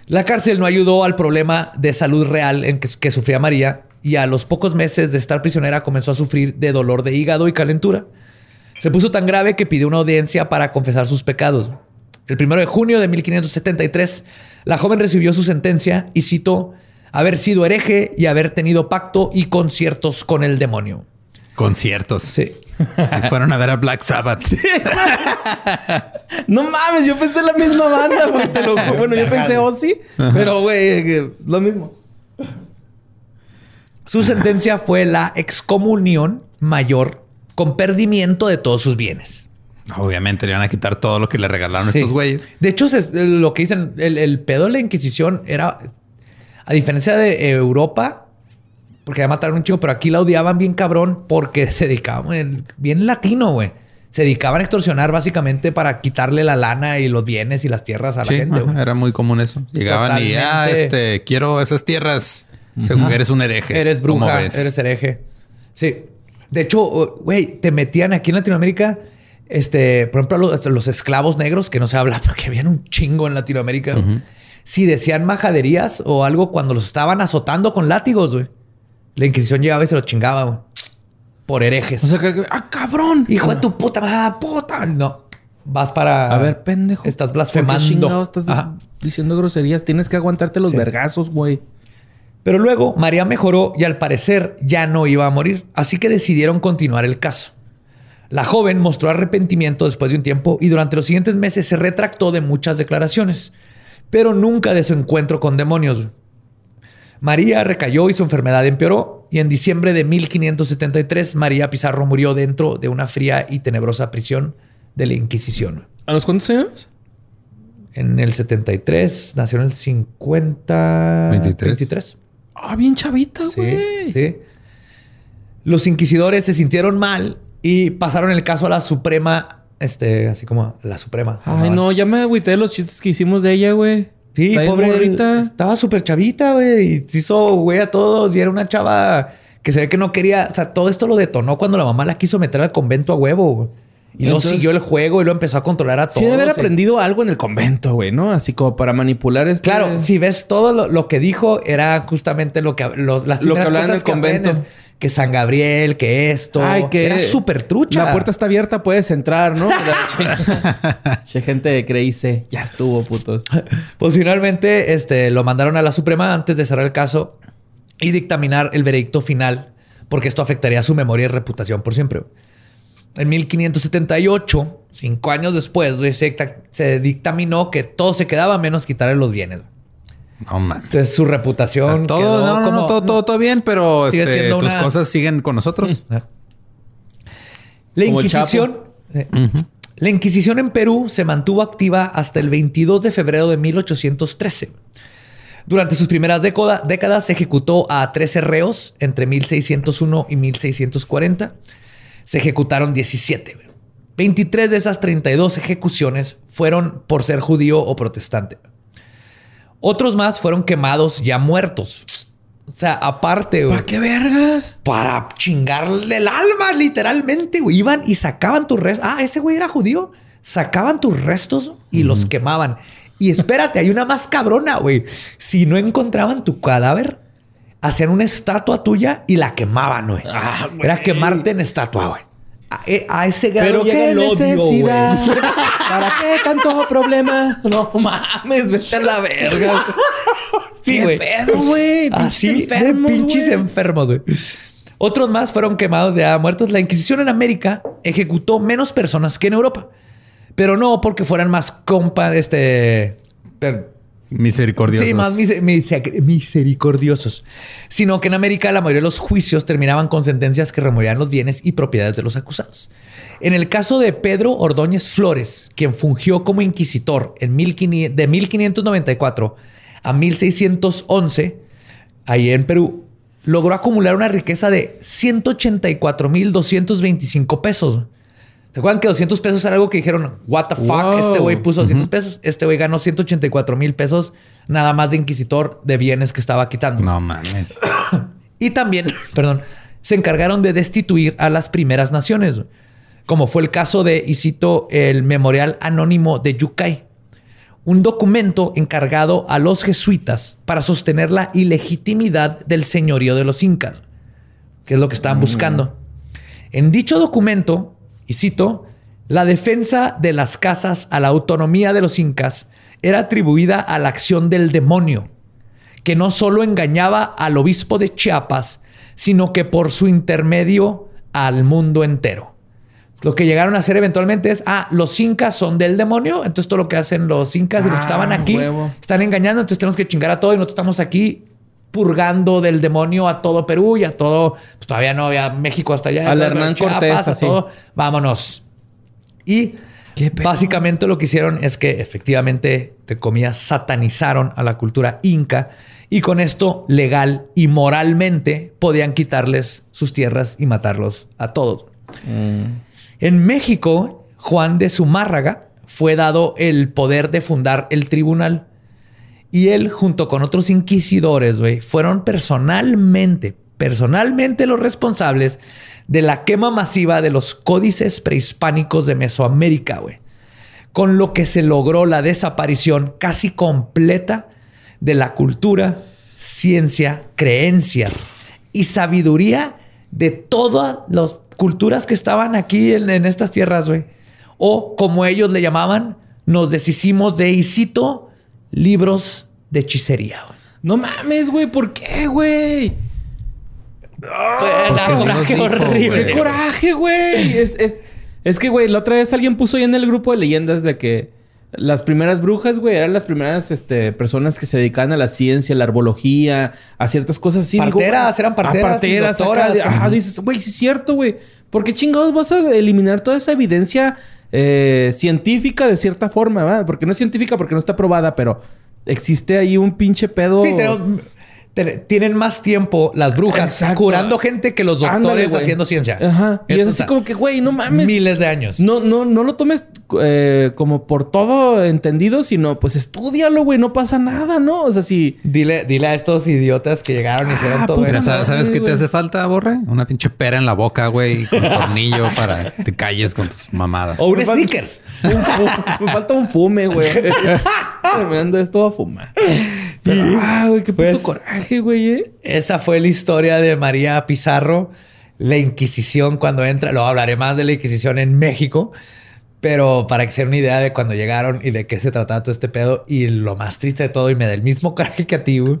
La cárcel no ayudó al problema de salud real en que, que sufría María y a los pocos meses de estar prisionera comenzó a sufrir de dolor de hígado y calentura. Se puso tan grave que pidió una audiencia para confesar sus pecados. El primero de junio de 1573, la joven recibió su sentencia y citó haber sido hereje y haber tenido pacto y conciertos con el demonio. Conciertos. Sí. fueron a ver a Black Sabbath. no mames, yo pensé la misma banda, güey. Bueno, yo pensé Ozzy, pero güey, lo mismo. Su sentencia fue la excomunión mayor con perdimiento de todos sus bienes. Obviamente le van a quitar todo lo que le regalaron estos güeyes. De hecho, lo que dicen, el, pedo de la Inquisición era, a diferencia de Europa, porque ya mataron un chico, pero aquí la odiaban bien cabrón porque se dedicaban, bien latino, güey. Se dedicaban a extorsionar básicamente para quitarle la lana y los bienes y las tierras a la gente. era muy común eso. Llegaban y, ah, este, quiero esas tierras. Según eres un hereje. Eres bruja, eres hereje. Sí. De hecho, güey, te metían aquí en Latinoamérica, este, por ejemplo, los, esclavos negros, que no se habla porque habían un chingo en Latinoamérica. Si decían majaderías o algo cuando los estaban azotando con látigos, güey. La Inquisición llegaba y se los chingaba, güey. Por herejes. O sea, que, ah, cabrón. Hijo de tu puta, puta. No. Vas para. A ver, pendejo. Estás blasfemando. estás diciendo groserías. Tienes que aguantarte los vergazos, güey. Pero luego María mejoró y al parecer ya no iba a morir, así que decidieron continuar el caso. La joven mostró arrepentimiento después de un tiempo y durante los siguientes meses se retractó de muchas declaraciones, pero nunca de su encuentro con demonios. María recayó y su enfermedad empeoró y en diciembre de 1573 María Pizarro murió dentro de una fría y tenebrosa prisión de la Inquisición. ¿A los cuántos años? En el 73, nació en el 50... 23. Ah, bien chavita, güey. Sí, Los inquisidores se sintieron mal y pasaron el caso a la Suprema, este, así como la Suprema. Ay, no, ya me agüité de los chistes que hicimos de ella, güey. Sí, pobre. Estaba súper chavita, güey. Y hizo, güey, a todos. Y era una chava que se ve que no quería. O sea, todo esto lo detonó cuando la mamá la quiso meter al convento a huevo. Güey. Y luego siguió el juego y lo empezó a controlar a todos. Sí, debe haber aprendido algo en el convento, güey, ¿no? Así como para manipular este... Claro, si ves todo lo, que dijo, era justamente lo que... las lo que hablaban en el convento. Que San Gabriel, que esto... Ay, que... Era súper trucha. La puerta está abierta, puedes entrar, ¿no? che, gente creíse. Ya estuvo, putos. Pues finalmente este, lo mandaron a la Suprema antes de cerrar el caso y dictaminar el veredicto final, porque esto afectaría su memoria y reputación por siempre en 1578, cinco años después, se, dictaminó que todo se quedaba menos quitarle los bienes. No mames. Entonces su reputación. Todo, no, no, todo, todo, bien, pero este, tus cosas siguen con nosotros. La Inquisición. Eh, la Inquisición en Perú se mantuvo activa hasta el 22 de febrero de 1813. Durante sus primeras décadas se ejecutó a 13 reos entre 1601 y 1640 se ejecutaron 17. 23 de esas 32 ejecuciones fueron por ser judío o protestante. Otros más fueron quemados ya muertos. O sea, aparte, ¿Para qué vergas? Para chingarle el alma, literalmente, Iban y sacaban tus restos. Ah, ese güey era judío. Sacaban tus restos y los quemaban. Y espérate, hay una más cabrona, güey. Si no encontraban tu cadáver, hacían una estatua tuya y la quemaban, güey. Ah, Era quemarte en estatua, güey. A, eh, ese grado ¿Pero qué necesidad? ¿Para qué tanto problema? No mames, vete a la verga. sí, pedo, güey? Así, enfermos, pinches enfermos, güey. Otros más fueron quemados ya muertos. La Inquisición en América ejecutó menos personas que en Europa. Pero no porque fueran más compa, este... Misericordiosos. Sí, más misericordiosos. Sino que en América la mayoría de los juicios terminaban con sentencias que removían los bienes y propiedades de los acusados. En el caso de Pedro Ordóñez Flores, quien fungió como inquisitor en de 1594 a 1611, ahí en Perú, logró acumular una riqueza de 184.225 pesos. ¿Se acuerdan que 200 pesos era algo que dijeron, what the fuck? Este güey puso 200 pesos. Este güey ganó 184 mil pesos nada más de inquisitor de bienes que estaba quitando. No mames. y también, perdón, se encargaron de destituir a las primeras naciones, como fue el caso de, y cito, el Memorial Anónimo de Yucay, un documento encargado a los jesuitas para sostener la ilegitimidad del señorío de los incas, que es lo que estaban buscando. En dicho documento, y cito, la defensa de las casas a la autonomía de los incas era atribuida a la acción del demonio, que no solo engañaba al obispo de Chiapas, sino que por su intermedio al mundo entero. Lo que llegaron a hacer eventualmente es, ah, los incas son del demonio, entonces todo lo que hacen los incas y los que estaban Ah, aquí huevo. están engañando, entonces tenemos que chingar a todo y nosotros estamos aquí purgando del demonio a todo Perú y a todo, pues todavía no había México hasta allá, Al Hernán Cortés, a así. todo, vámonos. Y básicamente lo que hicieron es que efectivamente, te comillas, satanizaron a la cultura inca y con esto legal y moralmente podían quitarles sus tierras y matarlos a todos. En México, Juan de Zumárraga fue dado el poder de fundar el tribunal. Y él, junto con otros inquisidores, güey, fueron personalmente, personalmente los responsables de la quema masiva de los códices prehispánicos de Mesoamérica, güey. Con lo que se logró la desaparición casi completa de la cultura, ciencia, creencias y sabiduría de todas las culturas que estaban aquí en, estas tierras, güey. O como ellos le llamaban, nos deshicimos de, y cito, libros de hechicería. güey. No mames, güey. ¿Por qué, güey? Fue nos coraje dijo, horrible. güey. ¡Qué coraje, güey! Es, es, es que, güey, la otra vez alguien puso ahí en el grupo de leyendas de que las primeras brujas, güey, eran las primeras este, personas que se dedicaban a la ciencia, a la herbología, a ciertas cosas así. Parteras, eran a parteras y parteras, doctoras. acá Ajá, dices, güey, sí es cierto, güey. ¿Por qué chingados vas a eliminar toda esa evidencia eh, científica de cierta forma, ¿verdad? Porque no es científica, porque no está probada, pero existe ahí un pinche pedo. Sí, tenemos- te- tienen más tiempo las brujas Exacto. curando gente que los doctores Ándale, haciendo ciencia. Ajá. Y es Esto así está como que, güey, no mames. Miles de años. No, no, no lo tomes eh, como por todo entendido, sino pues estudialo, güey. No pasa nada, ¿no? O sea, si... Dile, dile a estos idiotas que llegaron y hicieron Ah, todo eso. ¿sabes, ¿sabes qué te hace falta, Borre? Una pinche pera en la boca, güey, con tornillo para que te calles con tus mamadas. O un Me falta- sneakers. Un me falta un fume, güey. Terminando esto a fumar. Pero, ah, güey, qué puto Pues- coraje, güey, eh. Esa fue la historia de María Pizarro, la Inquisición cuando entra. Luego hablaré más de la Inquisición en México, pero para que se den una idea de cuando llegaron y de qué se trataba todo este pedo. Y lo más triste de todo, y me da el mismo coraje que a ti, güey,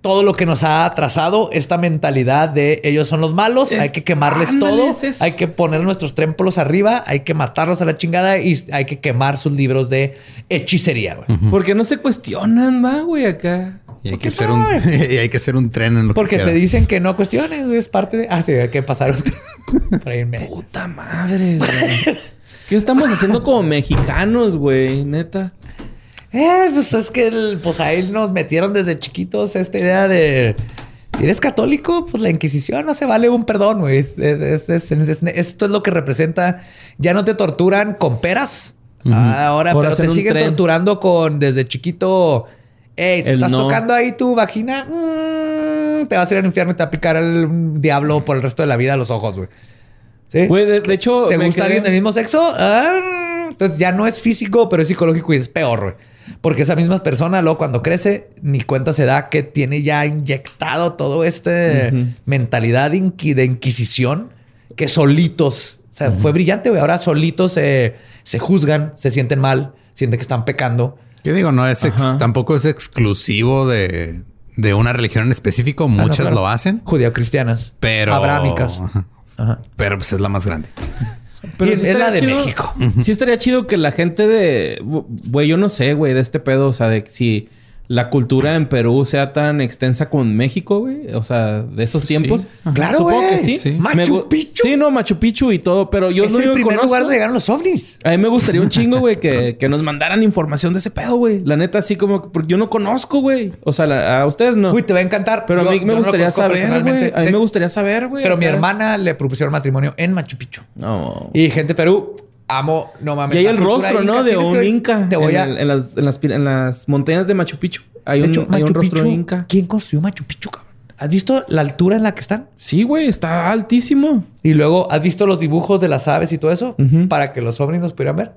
todo lo que nos ha atrasado, esta mentalidad de ellos son los malos, Es- hay que quemarles todo, es hay que poner nuestros templos arriba, hay que matarlos a la chingada y hay que quemar sus libros de hechicería. güey. Porque no se cuestionan, va, güey, acá. Y hay, ¿Por que hacer un, y hay que hacer un tren en lo Porque que te dicen que no cuestiones, es parte de... Ah, sí, hay que pasar un... para irme. Puta madre, güey. ¿Qué estamos haciendo como mexicanos, güey? Neta. Eh, pues es que el- pues ahí nos metieron desde chiquitos esta idea de... Si eres católico, pues la Inquisición no se vale un perdón, güey. Es- es- es- es- esto es lo que representa. Ya no te torturan con peras. Ahora, Por pero te siguen tren. torturando con desde chiquito. Ey, te El estás no. tocando ahí tu vagina. Mm, te vas a ir al infierno y te va a picar el diablo por el resto de la vida a los ojos, güey. ¿Sí? Güey, de, de hecho... ¿Te gusta quedé- alguien del mismo sexo? Ah, entonces ya no es físico, pero es psicológico y es peor, güey. Porque esa misma persona, luego cuando crece, ni cuenta se da que tiene ya inyectado todo este mentalidad inqui- de inquisición que solitos, o sea, fue brillante, güey. Ahora solitos se, se juzgan, se sienten mal, sienten que están pecando. ¿Qué digo? No es ex- tampoco es exclusivo de, de una religión en específico. Ah, no, Muchas claro. lo hacen, Judeo-cristianas, pero abrámicas. Ajá. Ajá. Pero pues es la más grande. Y es la de México. Sí estaría chido que la gente de... Güey, yo no sé, güey, de este pedo. O sea, de si la cultura en Perú sea tan extensa como en México, güey. O sea, de esos Sí. tiempos. Ajá. Claro, Supongo que sí. Sí. Machu Picchu. Sí, no, Machu Picchu y todo. Pero yo es no el primer conozco. lugar donde llegaron los ovnis. A mí me gustaría un chingo, güey, que, que nos mandaran información de ese pedo, güey. La neta, así como... Porque yo no conozco, güey. O sea, la- a ustedes no. Uy, te va a encantar. pero a mí me no gustaría saber, güey. A mí me gustaría saber, güey. Pero mi hermana le propusieron matrimonio en Machu Picchu. No. Y gente de Perú, amo, no mames. Y hay el rostro, ¿no? De un inca. Te voy en, a... el- en las, en, las, en las montañas de Machu Picchu. Hay de un, hecho, hay un rostro Picchu, inca. ¿Quién construyó Machu Picchu, cabrón? ¿Has visto la altura en la que están? Sí, güey. Está altísimo. Y luego, ¿has visto los dibujos de las aves y todo eso? Para que los ovnis nos pudieran ver.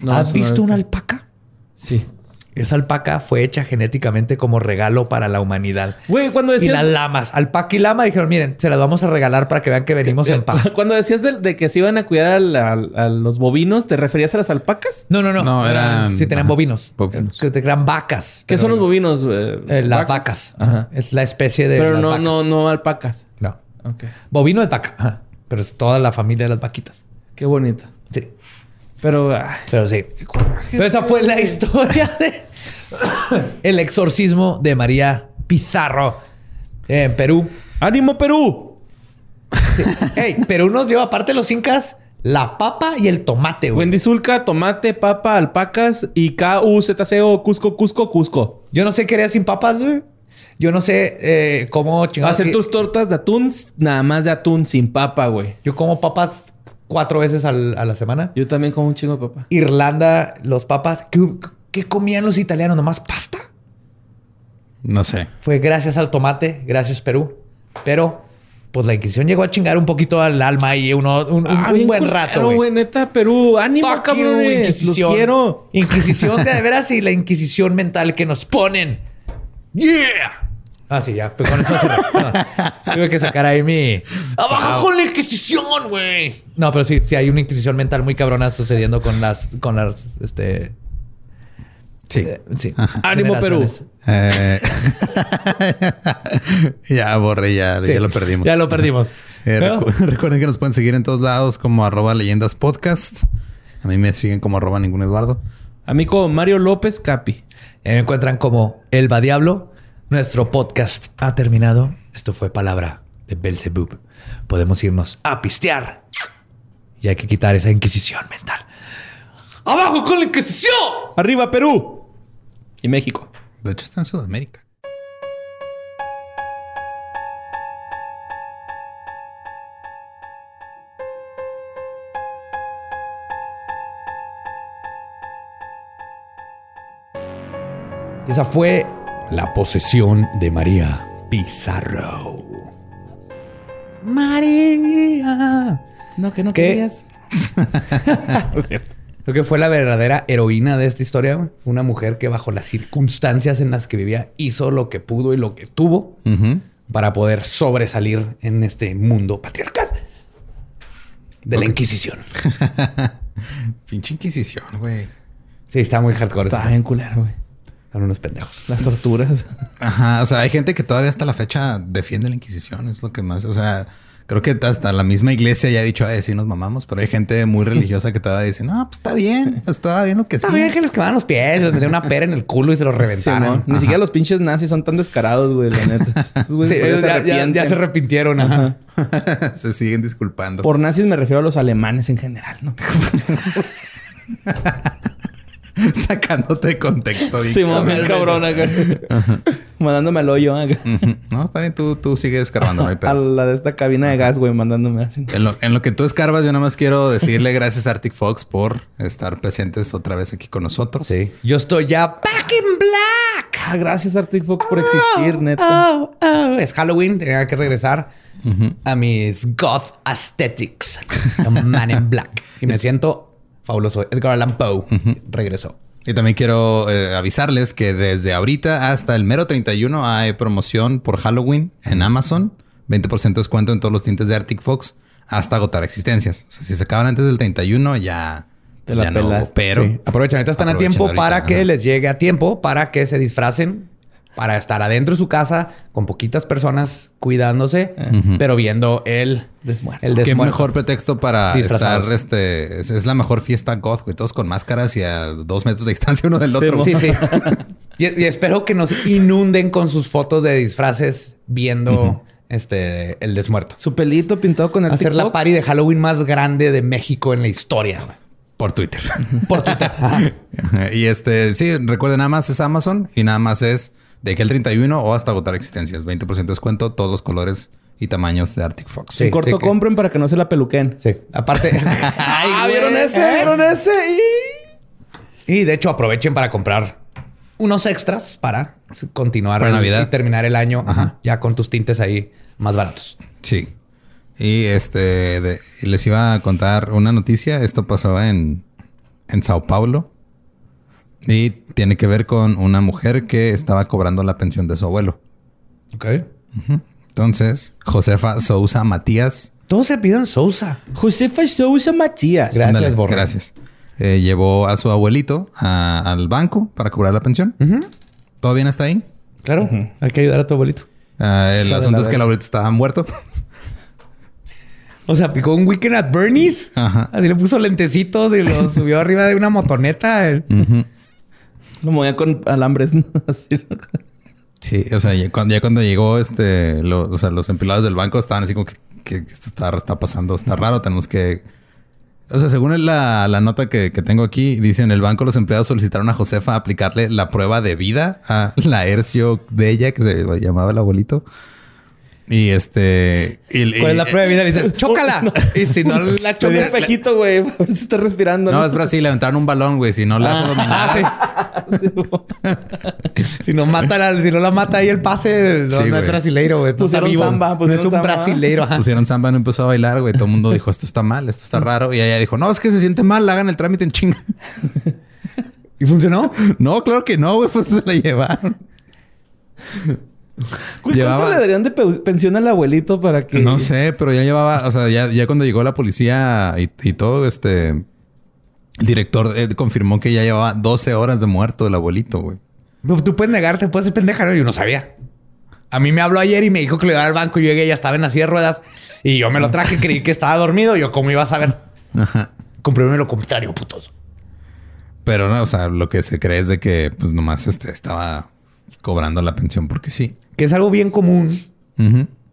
No, ¿Has no visto una alpaca? Sí. Esa alpaca fue hecha genéticamente como regalo para la humanidad. Güey, cuando Y decías... las lamas, alpaca y lama, dijeron, miren, se las vamos a regalar para que vean que venimos en paz. Cuando decías de, de que se iban a cuidar a, la- a los bovinos, ¿te referías a las alpacas? No, no, no. No, eran- Sí, tenían ajá, bovinos. bovinos. Que eran vacas. ¿Qué son los bovinos? eh, Eh, las vacas. Ajá. Es la especie de. Pero las no, vacas. no, no alpacas. No. Ok. Bovino es vaca. Ajá. Pero es toda la familia de las vaquitas. Qué bonito. Sí. Pero... ay, Pero sí. Pero esa fue la historia de el exorcismo de María Pizarro en Perú. ¡Ánimo, Perú! Ey, Perú nos dio, aparte de los incas, la papa y el tomate, güey. Wendy Zulka, tomate, papa, alpacas y K-U-Z-C-O, Cusco, Cusco, Cusco. Yo no sé qué haría sin papas, güey. Yo no sé eh, cómo Va a chingados. hacer que- tus tortas de atún, nada más de atún, sin papa, güey. Yo como papas cuatro veces al- a la semana. Yo también como un chingo de papa. Irlanda, los papas. ¿Qué, qué comían los italianos? ¿Nomás pasta? No sé. Fue gracias al tomate, gracias Perú. Pero, pues la Inquisición llegó a chingar un poquito al alma y uno, un, un- Ah, un buen rato, güey. güey. Neta, Perú. ¡Ánimo, Fuck you! Inquisición. Los quiero. Inquisición de, de veras y la Inquisición mental que nos ponen. ¡Yeah! Ah, sí, ya. Pues con eso cerré. No, tuve que sacar ahí mi... ¡Abajo con la Inquisición, güey! No, pero sí, sí hay una Inquisición mental muy cabrona sucediendo con las... Con las, este... Sí. eh, sí. Ánimo, Perú. Eh, ya borré, ya, Sí, ya lo perdimos. Ya lo perdimos. Eh, recu- recuerden que nos pueden seguir en todos lados como arroba leyendas podcast. A mí me siguen como arroba ningún Eduardo. Amigo Mario López Capi. Me encuentran como Elba Diablo. Nuestro podcast ha terminado. Esto fue palabra de Belzebub. Podemos irnos a pistear. Y hay que quitar esa inquisición mental. ¡Abajo con la inquisición! ¡Arriba, Perú! Y México. De hecho, está en Sudamérica. Y esa fue la posesión de María Pizarro. María. No, que no ¿Qué? querías. es cierto. Creo que fue la verdadera heroína de esta historia. güey. Una mujer que bajo las circunstancias en las que vivía hizo lo que pudo y lo que tuvo para poder sobresalir en este mundo patriarcal de la. Inquisición. Pinche Inquisición, güey. Sí, está muy hardcore. Está bien culero, güey. Son unos pendejos. Las torturas. Ajá, o sea, hay gente que todavía hasta la fecha defiende la Inquisición, es lo que más, o sea, creo que hasta la misma iglesia ya ha dicho, ay, sí nos mamamos, pero hay gente muy religiosa que todavía dice, no, pues está bien, está bien lo que Está sí. bien que les quemaban los pies, les metían una pera en el culo y se los reventaron. Simón. Ni siquiera los pinches nazis son tan descarados, güey, la neta. Esos Sí, ya, ya- arrepienten. ya se arrepintieron. Ajá. Se siguen disculpando. Por nazis me refiero a los alemanes en general, ¿no? Sacándote de contexto. Simón, bien cabrón. cabrón acá. Mandándome al hoyo acá. No, está bien, tú, tú sigues escarbando, no A la de esta cabina de gas, güey, mandándome así. En lo, en lo que tú escarbas, yo nada más quiero decirle gracias a Arctic Fox por estar presentes otra vez aquí con nosotros. Sí. Yo estoy ya back in black. Ah, gracias Arctic Fox por existir, neta. Oh, oh. Es Halloween, tenía que regresar a mis goth aesthetics. A Man in Black. Y me siento fabuloso. Edgar Allan Poe regresó. Y también quiero eh, avisarles que desde ahorita hasta el mero 31 hay promoción por Halloween en Amazon. 20% descuento en todos los tintes de Arctic Fox hasta agotar existencias. O sea, si se acaban antes del 31 ya, Te la ya no. Pero Sí. Aprovechen, ahorita están a tiempo ahorita, para ajá. que les llegue a tiempo, para que se disfracen, para estar adentro de su casa con poquitas personas cuidándose, pero viendo el Desmuerto. El qué desmuerto. mejor pretexto para estar, este, es, es la mejor fiesta goth, güey, todos con máscaras y a dos metros de distancia uno del Sí, otro. Sí, sí. y, y espero que nos inunden con sus fotos de disfraces viendo este el desmuerto. Su pelito pintado con el Hacer la TikTok. party de Halloween más grande de México en la historia. güey. Por Twitter. Por Twitter. Y este, sí, recuerden, nada más es Amazon y nada más es de que el 31 o hasta agotar existencias. 20% de descuento, todos los colores y tamaños de Arctic Fox. Sí. En corto que- compren para que no se la peluquen. Sí. Aparte. Ah, ¿vieron güey. ese? ¿Eh? ¿Vieron ese? Y... Y de hecho aprovechen para comprar unos extras para continuar Para Navidad. y terminar el año Ajá. ya con tus tintes ahí más baratos. Sí. Y este, de- les iba a contar una noticia. Esto pasó en, en Sao Paulo. Y tiene que ver con una mujer que estaba cobrando la pensión de su abuelo. Ok. Entonces, Josefa Sousa Matías. Todos se piden Sousa. Josefa Sousa Matías. Gracias, Ándale, Borre. Gracias. Eh, llevó a su abuelito a- al banco para cobrar la pensión. ¿Todo bien hasta ahí? Claro. Hay que ayudar a tu abuelito. Ah, el asunto es que el abuelito estaba muerto. O sea, picó un weekend at Bernie's. Ajá. Así le puso lentecitos y lo subió arriba de una motoneta. Ujú. Lo movía con alambres. Sí, o sea, ya cuando, llegó este, lo- o sea, los empleados del banco estaban así como que, que esto está, está pasando, está raro, tenemos que... O sea, según la, la nota que, que tengo aquí, dice en el banco los empleados solicitaron a Josefa aplicarle la prueba de vida a la Hercio de ella, que se llamaba el abuelito. Y este... y- ¿Cuál es la y- prueba de vida? Le dices, ¡chócala! Y si no la choca... espejito, güey. A ver si está respirando. No, es Brasil, levantaron un balón, güey. Si no la hace dominar. Ah, sí. si no mata la, si no la mata ahí el pase, no, Sí, no es brasileiro, güey. Pusieron vivo. samba, no es pusieron un samba. brasileiro. ajá. Pusieron samba, no empezó a bailar, güey. Todo el mundo dijo, esto está mal, esto está raro. Y ella dijo, no, es que se siente mal, hagan el trámite en chinga. ¿Y funcionó? No, claro que no, güey, pues se la llevaron. Llevaba- ¿Cuánto le darían de pe- pensión al abuelito para que... No sé, pero ya llevaba, o sea, ya, ya cuando llegó la policía y, y todo, este, el director eh, confirmó que ya llevaba 12 horas de muerto el abuelito, güey. Tú puedes negarte, puedes ser pendeja, ¿no? Yo no sabía. A mí me habló ayer y me dijo que lo iba al banco. Yo llegué y ya estaba en la silla de ruedas. Y yo me lo traje, creí que estaba dormido. Yo, ¿cómo iba a saber? Ajá. Compruébeme lo contrario, putos. Pero no, o sea, lo que se cree es de que, pues, nomás este, estaba cobrando la pensión porque sí. Que es algo bien común.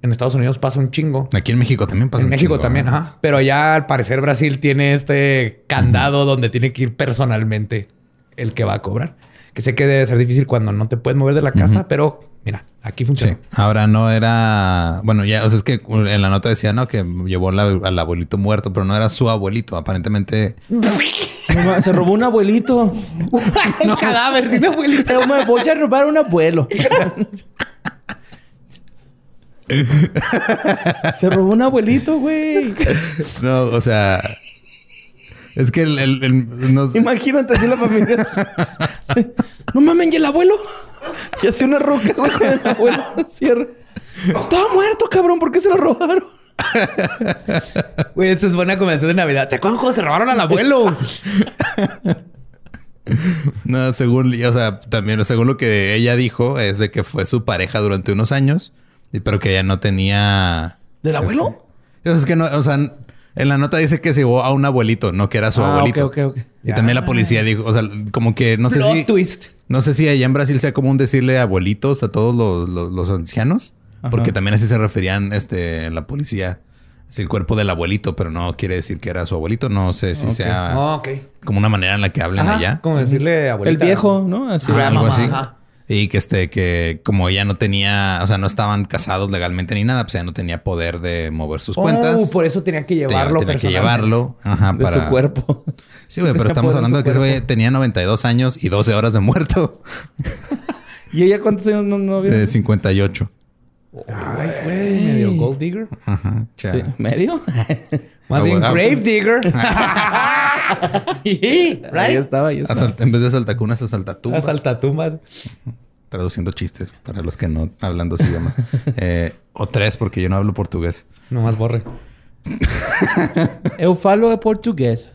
En Estados Unidos pasa un chingo. Aquí en México también pasa En un México chingo, también, ¿no? ajá. Pero ya al parecer Brasil tiene este candado donde tiene que ir personalmente el que va a cobrar. Que sé que debe ser difícil cuando no te puedes mover de la casa, pero mira, aquí Sí. funciona. Ahora no era. Bueno, ya, o sea, es que en la nota decía, ¿no? Que llevó la- al abuelito muerto, pero no era su abuelito. Aparentemente. No se robó un abuelito. El cadáver de una abuelita. Yo me voy a robar un abuelo. se robó un abuelito, güey. No, o sea. Es que el. el- el- no sé. Imagínate así la familia. no mames, ¿y el abuelo? Y hace una roca, güey, con el abuelo. Cierra. Estaba muerto, cabrón. ¿Por qué se lo robaron? Güey, esa es buena conversación de Navidad. ¿Te acuerdas cuando se robaron al abuelo? No, según, o sea, también según lo que ella dijo, es de que fue su pareja durante unos años, pero que ella no tenía. ¿Del abuelo? O sea, es que no, o sea, en la nota dice que se llevó a un abuelito, no que era su Ah, abuelito. ok, ok, ok. Y también la policía dijo, o sea, como que no sé Plot si. twist. No sé si allá en Brasil sea común decirle abuelitos a todos los, los- los ancianos, Ajá. porque también así se referían este, en la policía. Es el cuerpo del abuelito, pero no quiere decir que era su abuelito. No sé si sea Ah, ok. como una manera en la que hablan Ajá, allá. Como decirle abuelita. El viejo, ¿no? Así. Ajá, algo así. ajá. Y que este, que como ella no tenía, o sea, no estaban casados legalmente ni nada, pues ella no tenía poder de mover sus Oh, cuentas. por eso tenía que llevarlo tenía que llevarlo. Ajá, De para... su cuerpo. Sí, güey, pero estamos hablando de que ese güey tenía 92 años y 12 horas de muerto. ¿Y ella cuántos años no, no había? De 58. Ay, güey, medio gold digger. Ajá. Sí. ¿Medio? Más bien grave digger. Ahí right? estaba, ahí estaba. En vez de saltacunas, asaltatumbas. Asaltatumbas. Traduciendo chistes para los que no hablan dos idiomas. Eh, o tres, porque yo no hablo portugués. Nomás borre. Eu falo portugués.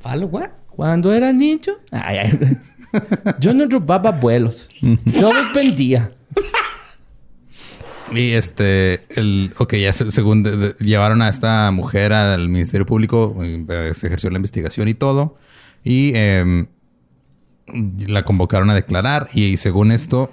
¿Falo, güey? Cuando era niño, ay, ay, yo no robaba abuelos. Yo los vendía. Y este, el, ok, ya se- según de- de- llevaron a esta mujer al Ministerio Público, eh, se ejerció la investigación y todo, y em, la convocaron a declarar y según esto,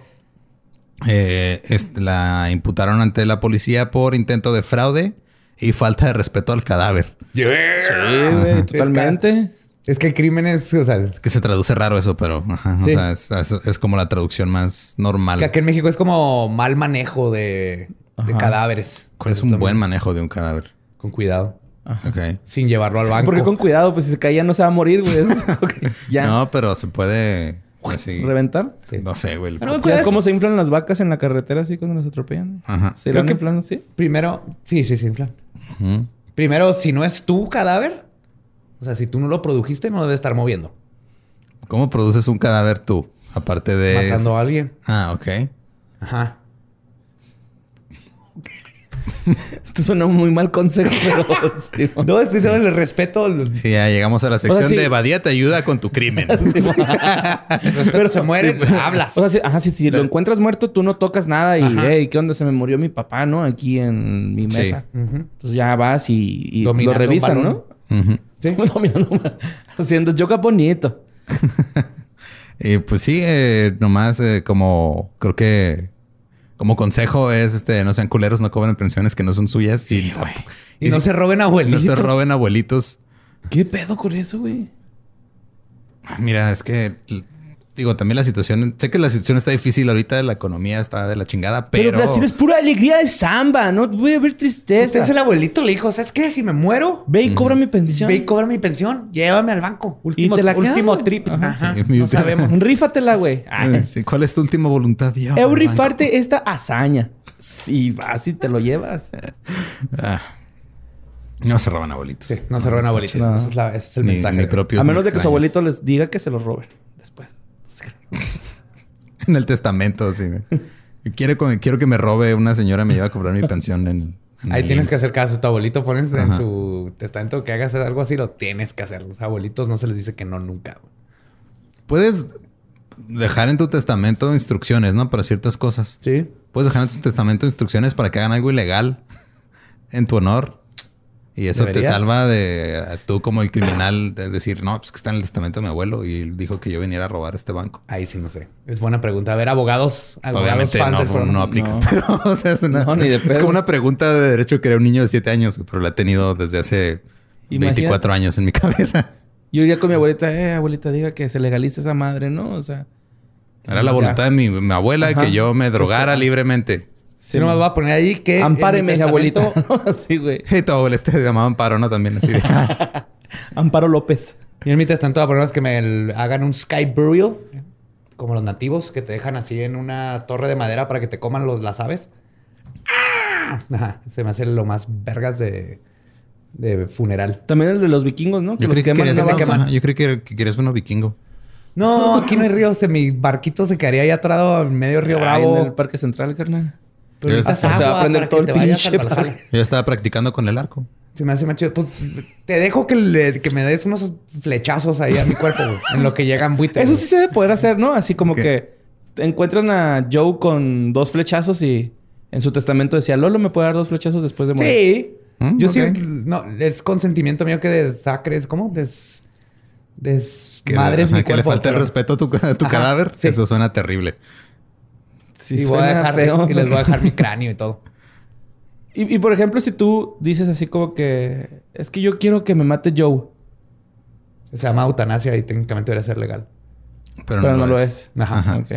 eh, este, la imputaron ante la policía por intento de fraude y falta de respeto al cadáver. Sí, güey, totalmente. Es que el crimen es, o sea, es Que se traduce raro eso, pero ajá, Sí. o sea, es, es- es como la traducción más normal. que aquí en México es como mal manejo de, cadáveres. ¿Cuál es un buen manejo de un cadáver? Con cuidado. Ok. Sin llevarlo al banco. Porque con cuidado, pues si se caía no se va a morir, güey. Que ya. No, pero se puede así. ¿Reventar? Sí. No sé, güey. Pero- ¿Sabes cómo se inflan las vacas en la carretera así cuando las atropellan? Ajá. ¿Se Creo que- inflando así? Primero, sí, sí, sí, inflan. Ujú. Primero, si no es tu cadáver, o sea, si tú no lo produjiste, no debe estar moviendo. ¿Cómo produces un cadáver tú? Aparte de... Matando a alguien. Ah, ok. Ajá. Esto suena un muy mal consejo, pero... sí, No, estoy diciendo el respeto. Sí, ya llegamos a la sección sí. de Badía te ayuda con tu crimen. respeto se muere, pues, hablas. O sea, si, ajá, si, si lo encuentras muerto, tú no tocas nada y, Ajá. hey, ¿qué onda? Se me murió mi papá, ¿no? Aquí en mi Sí. mesa. Entonces ya vas y, y lo revisan, balón. ¿No? Ujú. Sí. Dominando, haciendo yoga bonito. Y pues sí, eh, nomás eh, como creo que como consejo es este no sean culeros, no cobren pensiones que no son suyas y, Y, no si- se roben no abuelitos. se roben abuelitos. ¿Qué pedo con eso, güey? Ah, Mira, es que digo, también la situación, sé que la situación está difícil ahorita, la economía está de la chingada, Pero, pero, Brasil es pura alegría de samba, no voy a ver tristeza. Entonces el abuelito le dijo, ¿sabes qué? Si me muero, Ve y cobra mi pensión. ve y cobra mi pensión. Llévame al banco. Último, te la último trip. Ajá. Ajá. Sí, no sabemos. Rífatela, güey. Eh, sí, ¿cuál es tu última voluntad? Yo, Eu banco. rifarte esta hazaña. Sí, vas y te lo llevas. Ah, no se roban abuelitos. Sí, no se está abuelitos. No. Ese es, la- ese es el Ni- mensaje. ni A menos de que su abuelito les diga que se los roben. En el testamento, sí. Quiere, co- quiero que me robe una señora, me lleva a cobrar mi pensión en. en Ahí tienes IMSS. que hacer caso. Tu abuelito pones en su testamento que hagas algo así, lo tienes que hacer. Los abuelitos no se les dice que no nunca. Puedes dejar en tu testamento instrucciones, ¿no? Para ciertas cosas. Sí. Puedes dejar en tu testamento instrucciones para que hagan algo ilegal en tu honor. Y eso te salva de tú como el criminal de decir, no, pues que está en el testamento de mi abuelo y dijo que yo viniera a robar este banco. Ahí sí no sé. Es buena pregunta. A ver, abogados, abogados Obviamente fans no, del no aplica. No. Pero, o sea, es una... No, ni de es como una pregunta de derecho que era un niño de 7 años, pero la he tenido desde hace Imagínate. 24 años en mi cabeza. Yo iría con mi abuelita, eh, abuelita, diga que se legalice esa madre, ¿no? O sea. Era la voluntad de mi, mi abuela Ajá. que yo me drogara libremente. Sí, nomás voy a poner ahí que. Ampáreme, mi abuelita. testamento- sí, güey. Y tu abuela este llamaban paro, ¿no? También así de... Amparo López. Y en mi testamento voy a poner que me el- hagan un sky burial, como los nativos, que te dejan así en una torre de madera para que te coman los, las aves. ¡Ah! Ajá, se me hace lo más vergas de, de funeral. También el de los vikingos, ¿no? Que Yo creí que, querías yo creí que, que querías uno vikingo. No, aquí no hay río. este, mi barquito se quedaría ahí atorado en medio río Bravo. en el Parque Central, carnal. Pero Ya necesitas está. Se va a agua prender para todo que el te vayas al pinche. Yo estaba practicando con el arco. Se me hace más chido. Pues, te dejo que, le- que me des unos flechazos ahí a mi cuerpo, güey, en lo que llegan buitres. Eso sí se debe poder hacer, ¿no? Así como ¿Qué? que encuentran a Joe con dos flechazos y en su testamento decía, Lolo me puede dar dos flechazos después de morir. Sí. Mm, Yo sí. No, es consentimiento mío que desacres. ¿Cómo? Des. Des. Que, ajá, mi que le cuerpo. falta el respeto a tu, a tu Ajá, cadáver. sí. Eso suena terrible. Sí, y, voy a suena dejar, feo. y les voy a dejar mi cráneo y todo. Y, y, por ejemplo, si tú dices así como que es que yo quiero que me mate Joe, Se llama eutanasia y técnicamente debería ser legal. Pero, pero no, lo es. Ajá. Ajá. Ok.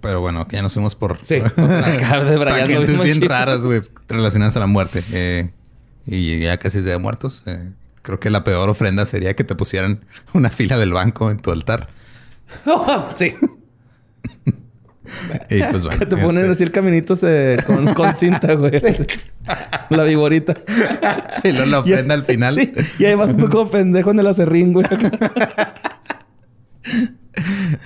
Pero bueno, que ya nos fuimos por Sí. Acá de bien chido. raras, güey, relacionadas a la muerte. Eh, y ya casi de muertos. Eh, creo que la peor ofrenda sería que te pusieran una fila del banco en tu altar. sí. Y pues bueno. Que te ponen este, así el caminito se- con, con cinta, güey. La viborita. Y luego la ofrenda al final. Sí. Y ahí vas tú como pendejo en el acerrín, güey.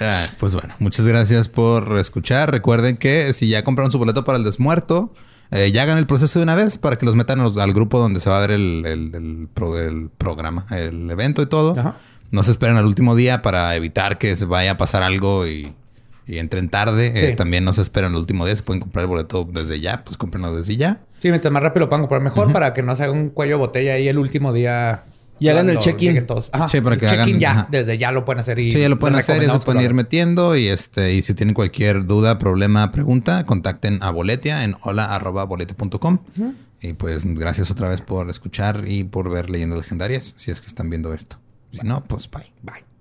Ah, pues bueno, muchas gracias por escuchar. Recuerden que si ya compraron su boleto para el desmuerto, eh, ya hagan el proceso de una vez para que los metan los- al grupo donde se va a ver el, el- el pro- el programa, el evento y todo. Ajá. No se esperen al último día para evitar que se vaya a pasar algo y, y entren tarde. Eh, Sí. también no se esperen al último día. Se pueden comprar el boleto desde ya, pues cómprenlo desde ya. Sí, mientras más rápido lo puedan comprar mejor para que no se haga un cuello de botella ahí el último día. Y hagan el check-in. Sí, para El que check-in hagan- ya. ajá. Desde ya lo pueden hacer. Y Sí, ya lo pueden hacer, ya se pueden ir metiendo y este y si tienen cualquier duda, problema, pregunta, contacten a Boletia en hola@boletia.com. Y pues gracias otra vez por escuchar y por ver leyendas legendarias, si es que están viendo esto. Si no, pues bye. Bye.